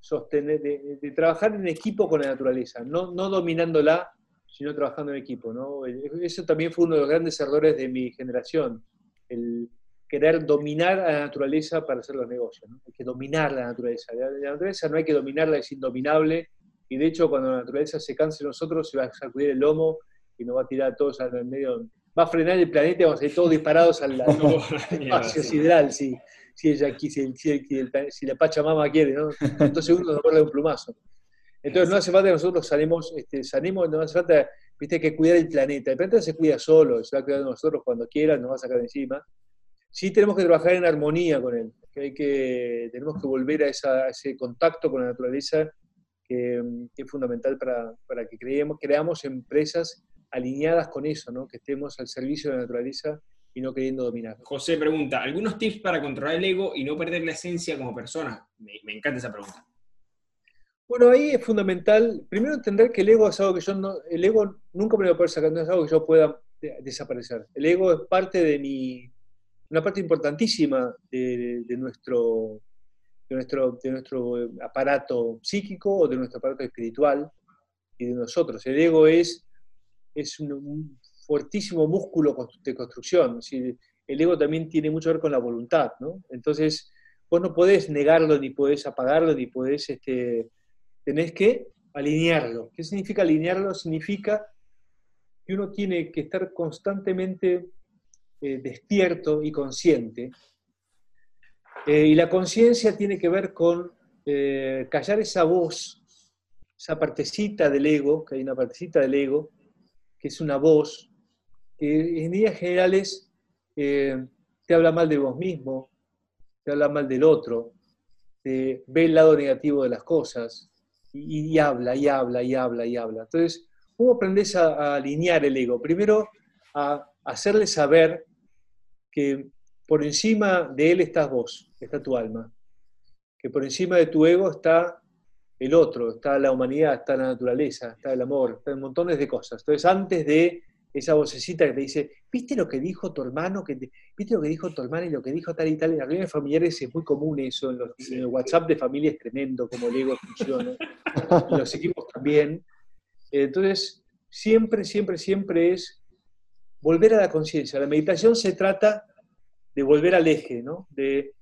sostener, de, trabajar en equipo con la naturaleza, no, no dominándola, sino trabajando en equipo. ¿no? Eso también fue uno de los grandes errores de mi generación, el querer dominar a la naturaleza para hacer los negocios. ¿no? Hay que dominar la naturaleza. La, naturaleza no hay que dominarla, es indominable. Y de hecho, cuando la naturaleza se canse de nosotros, se va a sacudir el lomo y nos va a tirar a todos al medio. Va a frenar el planeta y vamos a ir todos disparados al, espacio sideral, sí. Si, ella, si, si, si, la Pachamama quiere, ¿no? Entonces uno nos de un plumazo. Entonces no hace falta que nosotros salimos, este, no hace falta, viste, que cuidar el planeta. El planeta se cuida solo, se va a cuidar de nosotros cuando quiera, nos va a sacar de encima sí tenemos que trabajar en armonía con él, que, hay que tenemos que volver a, ese contacto con la naturaleza que, es fundamental para, para que creemos, creamos empresas alineadas con eso, ¿no? que estemos al servicio de la naturaleza y no queriendo dominar. José pregunta, ¿algunos tips para controlar el ego y no perder la esencia como persona? Me, me encanta esa pregunta. Bueno, ahí es fundamental, primero entender que el ego es algo que yo no, el ego nunca me lo puedo sacar, no es algo que yo pueda desaparecer. El ego es parte de mi, una parte importantísima de, nuestro, de, nuestro, de nuestro aparato psíquico o de nuestro aparato espiritual y de nosotros. El ego es, es un, fuertísimo músculo de construcción. el ego también tiene mucho que ver con la voluntad, ¿no? Entonces, vos no podés negarlo, ni podés apagarlo, ni podés, este, tenés que alinearlo. ¿Qué significa alinearlo? Significa que uno tiene que estar constantemente eh, despierto y consciente. Eh, y la conciencia tiene que ver con eh, callar esa voz, esa partecita del ego, que hay una partecita del ego, que es una voz, en líneas generales te habla mal de vos mismo, te habla mal del otro, ve el lado negativo de las cosas, y, habla, y habla, y habla, y habla. Entonces, ¿cómo aprendes a, alinear el ego? Primero, a hacerle saber que por encima de él estás vos, está tu alma, que por encima de tu ego está el otro, está la humanidad, está la naturaleza, está el amor, están montones de cosas. Entonces, antes de esa vocecita que te dice, ¿viste lo que dijo tu hermano? ¿Viste lo que dijo tu hermano y lo que dijo tal y tal? En las reuniones familiares es muy común eso, en, los, el WhatsApp de familia es tremendo como el ego funciona, en los equipos también. Entonces, siempre, siempre, siempre es volver a la conciencia. La meditación se trata de volver al eje, ¿no? De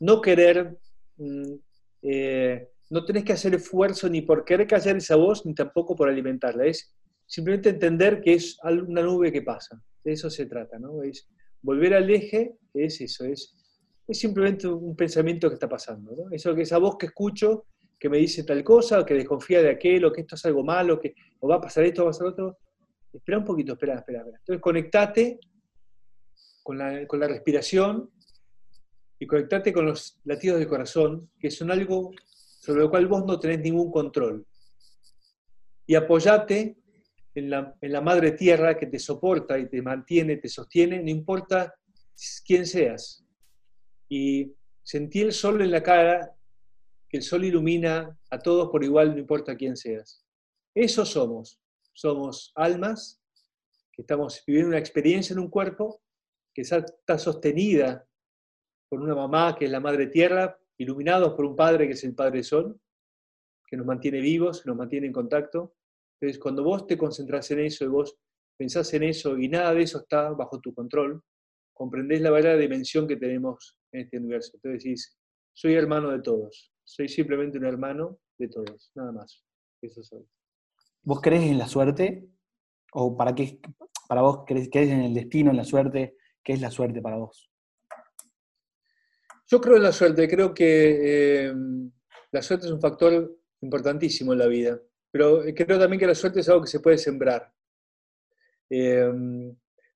no querer, mm, eh, no tenés que hacer esfuerzo ni por querer callar esa voz, ni tampoco por alimentarla. Es simplemente entender que es una nube que pasa. De eso se trata, ¿no? Es volver al eje, es eso, es, es simplemente un pensamiento que está pasando, ¿no? Eso que esa voz que escucho que me dice tal cosa, que desconfía de aquel, o que esto es algo malo, que va a pasar esto, va a pasar otro. Espera un poquito, espera, espera, espera. Entonces conectate con la, con la respiración y conectate con los latidos del corazón, que son algo sobre lo cual vos no tenés ningún control. Y apoyate en la, en la madre tierra que te soporta y te mantiene, te sostiene, no importa quién seas. Y sentí el sol en la cara, que el sol ilumina a todos por igual, no importa quién seas. Eso somos. Somos almas que estamos viviendo una experiencia en un cuerpo que está sostenida por una mamá que es la madre tierra, iluminados por un Padre que es el Padre Sol, que nos mantiene vivos, nos mantiene en contacto. Entonces, cuando vos te concentras en eso y vos pensás en eso y nada de eso está bajo tu control, comprendés la verdadera dimensión que tenemos en este universo. Entonces decís, soy hermano de todos, soy simplemente un hermano de todos, nada más. Eso soy. ¿Vos crees en la suerte? ¿O para qué para vos crees, crees en el destino, en la suerte? ¿Qué es la suerte para vos? Yo creo en la suerte, creo que eh, la suerte es un factor importantísimo en la vida, pero creo también que la suerte es algo que se puede sembrar. Eh,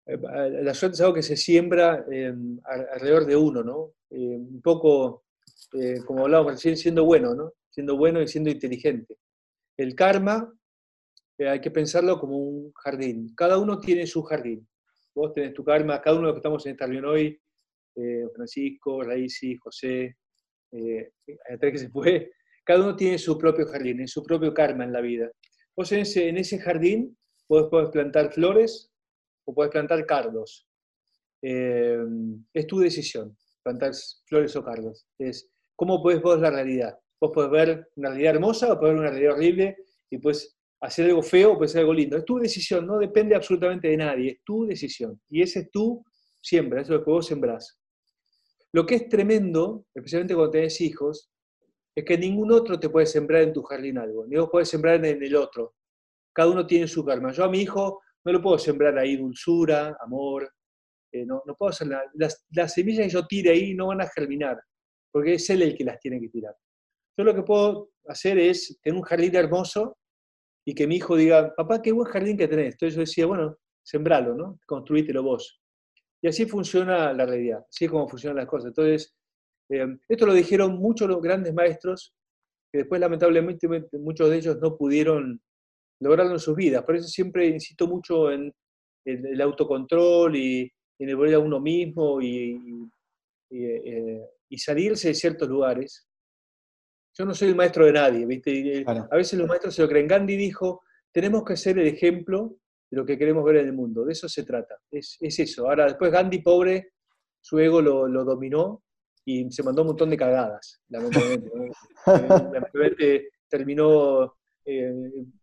la suerte es algo que se siembra eh, alrededor de uno, ¿no? un poco, como hablábamos recién, siendo bueno, ¿no? Siendo bueno y siendo inteligente. El karma hay que pensarlo como un jardín. Cada uno tiene su jardín. Vos tenés tu karma, cada uno de los que estamos en esta reunión hoy eh, Francisco, Raíci, José, eh, que se fue, cada uno tiene su propio jardín, su propio karma en la vida. Vos en ese, en ese jardín puedes, plantar flores o puedes plantar cardos. Eh, es tu decisión, plantar flores o cardos. Es cómo puedes ver la realidad. Vos puedes ver una realidad hermosa o puedes ver una realidad horrible y puedes hacer algo feo o puedes hacer algo lindo. Es tu decisión, no depende absolutamente de nadie, es tu decisión. Y ese es tu siembra, eso es lo que vos sembrás. Lo que es tremendo, especialmente cuando tenés hijos, es que ningún otro te puede sembrar en tu jardín algo, ni vos puedes sembrar en el otro. Cada uno tiene su karma. Yo a mi hijo no lo puedo sembrar ahí dulzura, amor, eh, no, no, puedo hacer nada. Las, las, semillas que yo tire ahí no van a germinar, porque es él el que las tiene que tirar. Yo lo que puedo hacer es tener un jardín hermoso y que mi hijo diga, papá, qué buen jardín que tenés. Entonces yo decía, bueno, sembralo, ¿no? Construítelo vos. Y así funciona la realidad, así es como funcionan las cosas. Entonces, eh, esto lo dijeron muchos los grandes maestros, que después lamentablemente muchos de ellos no pudieron lograrlo en sus vidas. Por eso siempre insisto mucho en, el autocontrol y en el volver a uno mismo y, eh, y, salirse de ciertos lugares. Yo no soy el maestro de nadie, ¿viste? A veces los maestros se lo creen. Gandhi dijo, tenemos que ser el ejemplo de lo que queremos ver en el mundo. De eso se trata. Es, eso. Ahora, después Gandhi, pobre, su ego lo, dominó y se mandó un montón de cagadas, lamentablemente. terminó eh,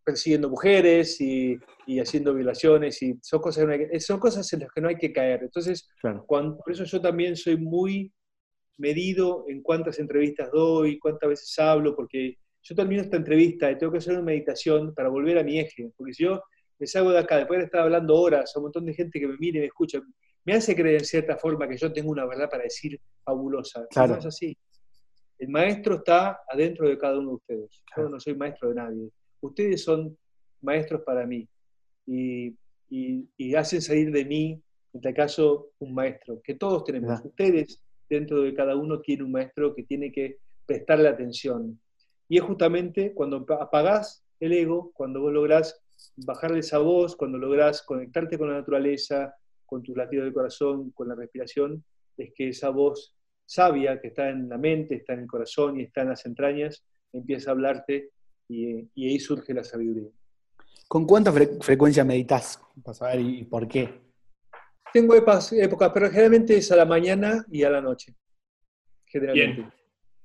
persiguiendo mujeres y, haciendo violaciones y son cosas, son cosas en las que no hay que caer. Entonces, por eso yo también soy muy medido en cuántas entrevistas doy, cuántas veces hablo, porque yo termino esta entrevista y tengo que hacer una meditación para volver a mi eje, porque si yo me salgo de acá, después de estar hablando horas a un montón de gente que me mire y me escucha, me hace creer en cierta forma que yo tengo una verdad para decir fabulosa. Claro. No es así. El maestro está adentro de cada uno de ustedes. Yo no soy maestro de nadie. Ustedes son maestros para mí y, hacen salir de mí, en este caso, un maestro, que todos tenemos. Ustedes, dentro de cada uno, tienen un maestro que tiene que prestarle atención. Y es justamente cuando apagás el ego, cuando vos lográs bajarle esa voz, cuando logras conectarte con la naturaleza, con tus latidos del corazón, con la respiración, es que esa voz sabia que está en la mente, está en el corazón y está en las entrañas, empieza a hablarte y, ahí surge la sabiduría. ¿Con cuánta frecuencia meditas? Para saber y por qué. Tengo épocas, pero generalmente es a la mañana y a la noche. Generalmente.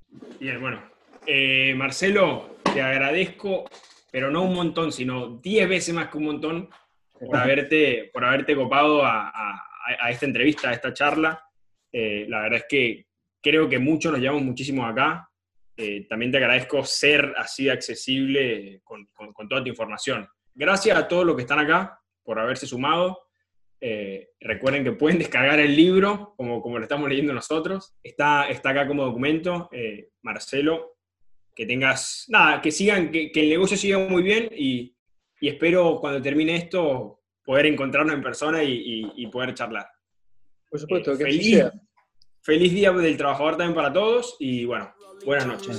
Bien, Bien bueno. Eh, Marcelo, te agradezco pero no un montón, sino 10 veces más que un montón por haberte, por haberte copado a, esta entrevista, a esta charla. Eh, la verdad es que creo que muchos nos llevamos muchísimo acá. Eh, también te agradezco ser así accesible con, toda tu información. gracias a todos los que están acá por haberse sumado. Eh, recuerden que pueden descargar el libro, como, como lo estamos leyendo nosotros. Está, está acá como documento. Eh, Marcelo, que tengas, nada, que sigan, que, el negocio siga muy bien y, espero cuando termine esto poder encontrarnos en persona y, poder charlar. Por supuesto, que feliz, sea. feliz día del trabajador también para todos y bueno, Buenas noches.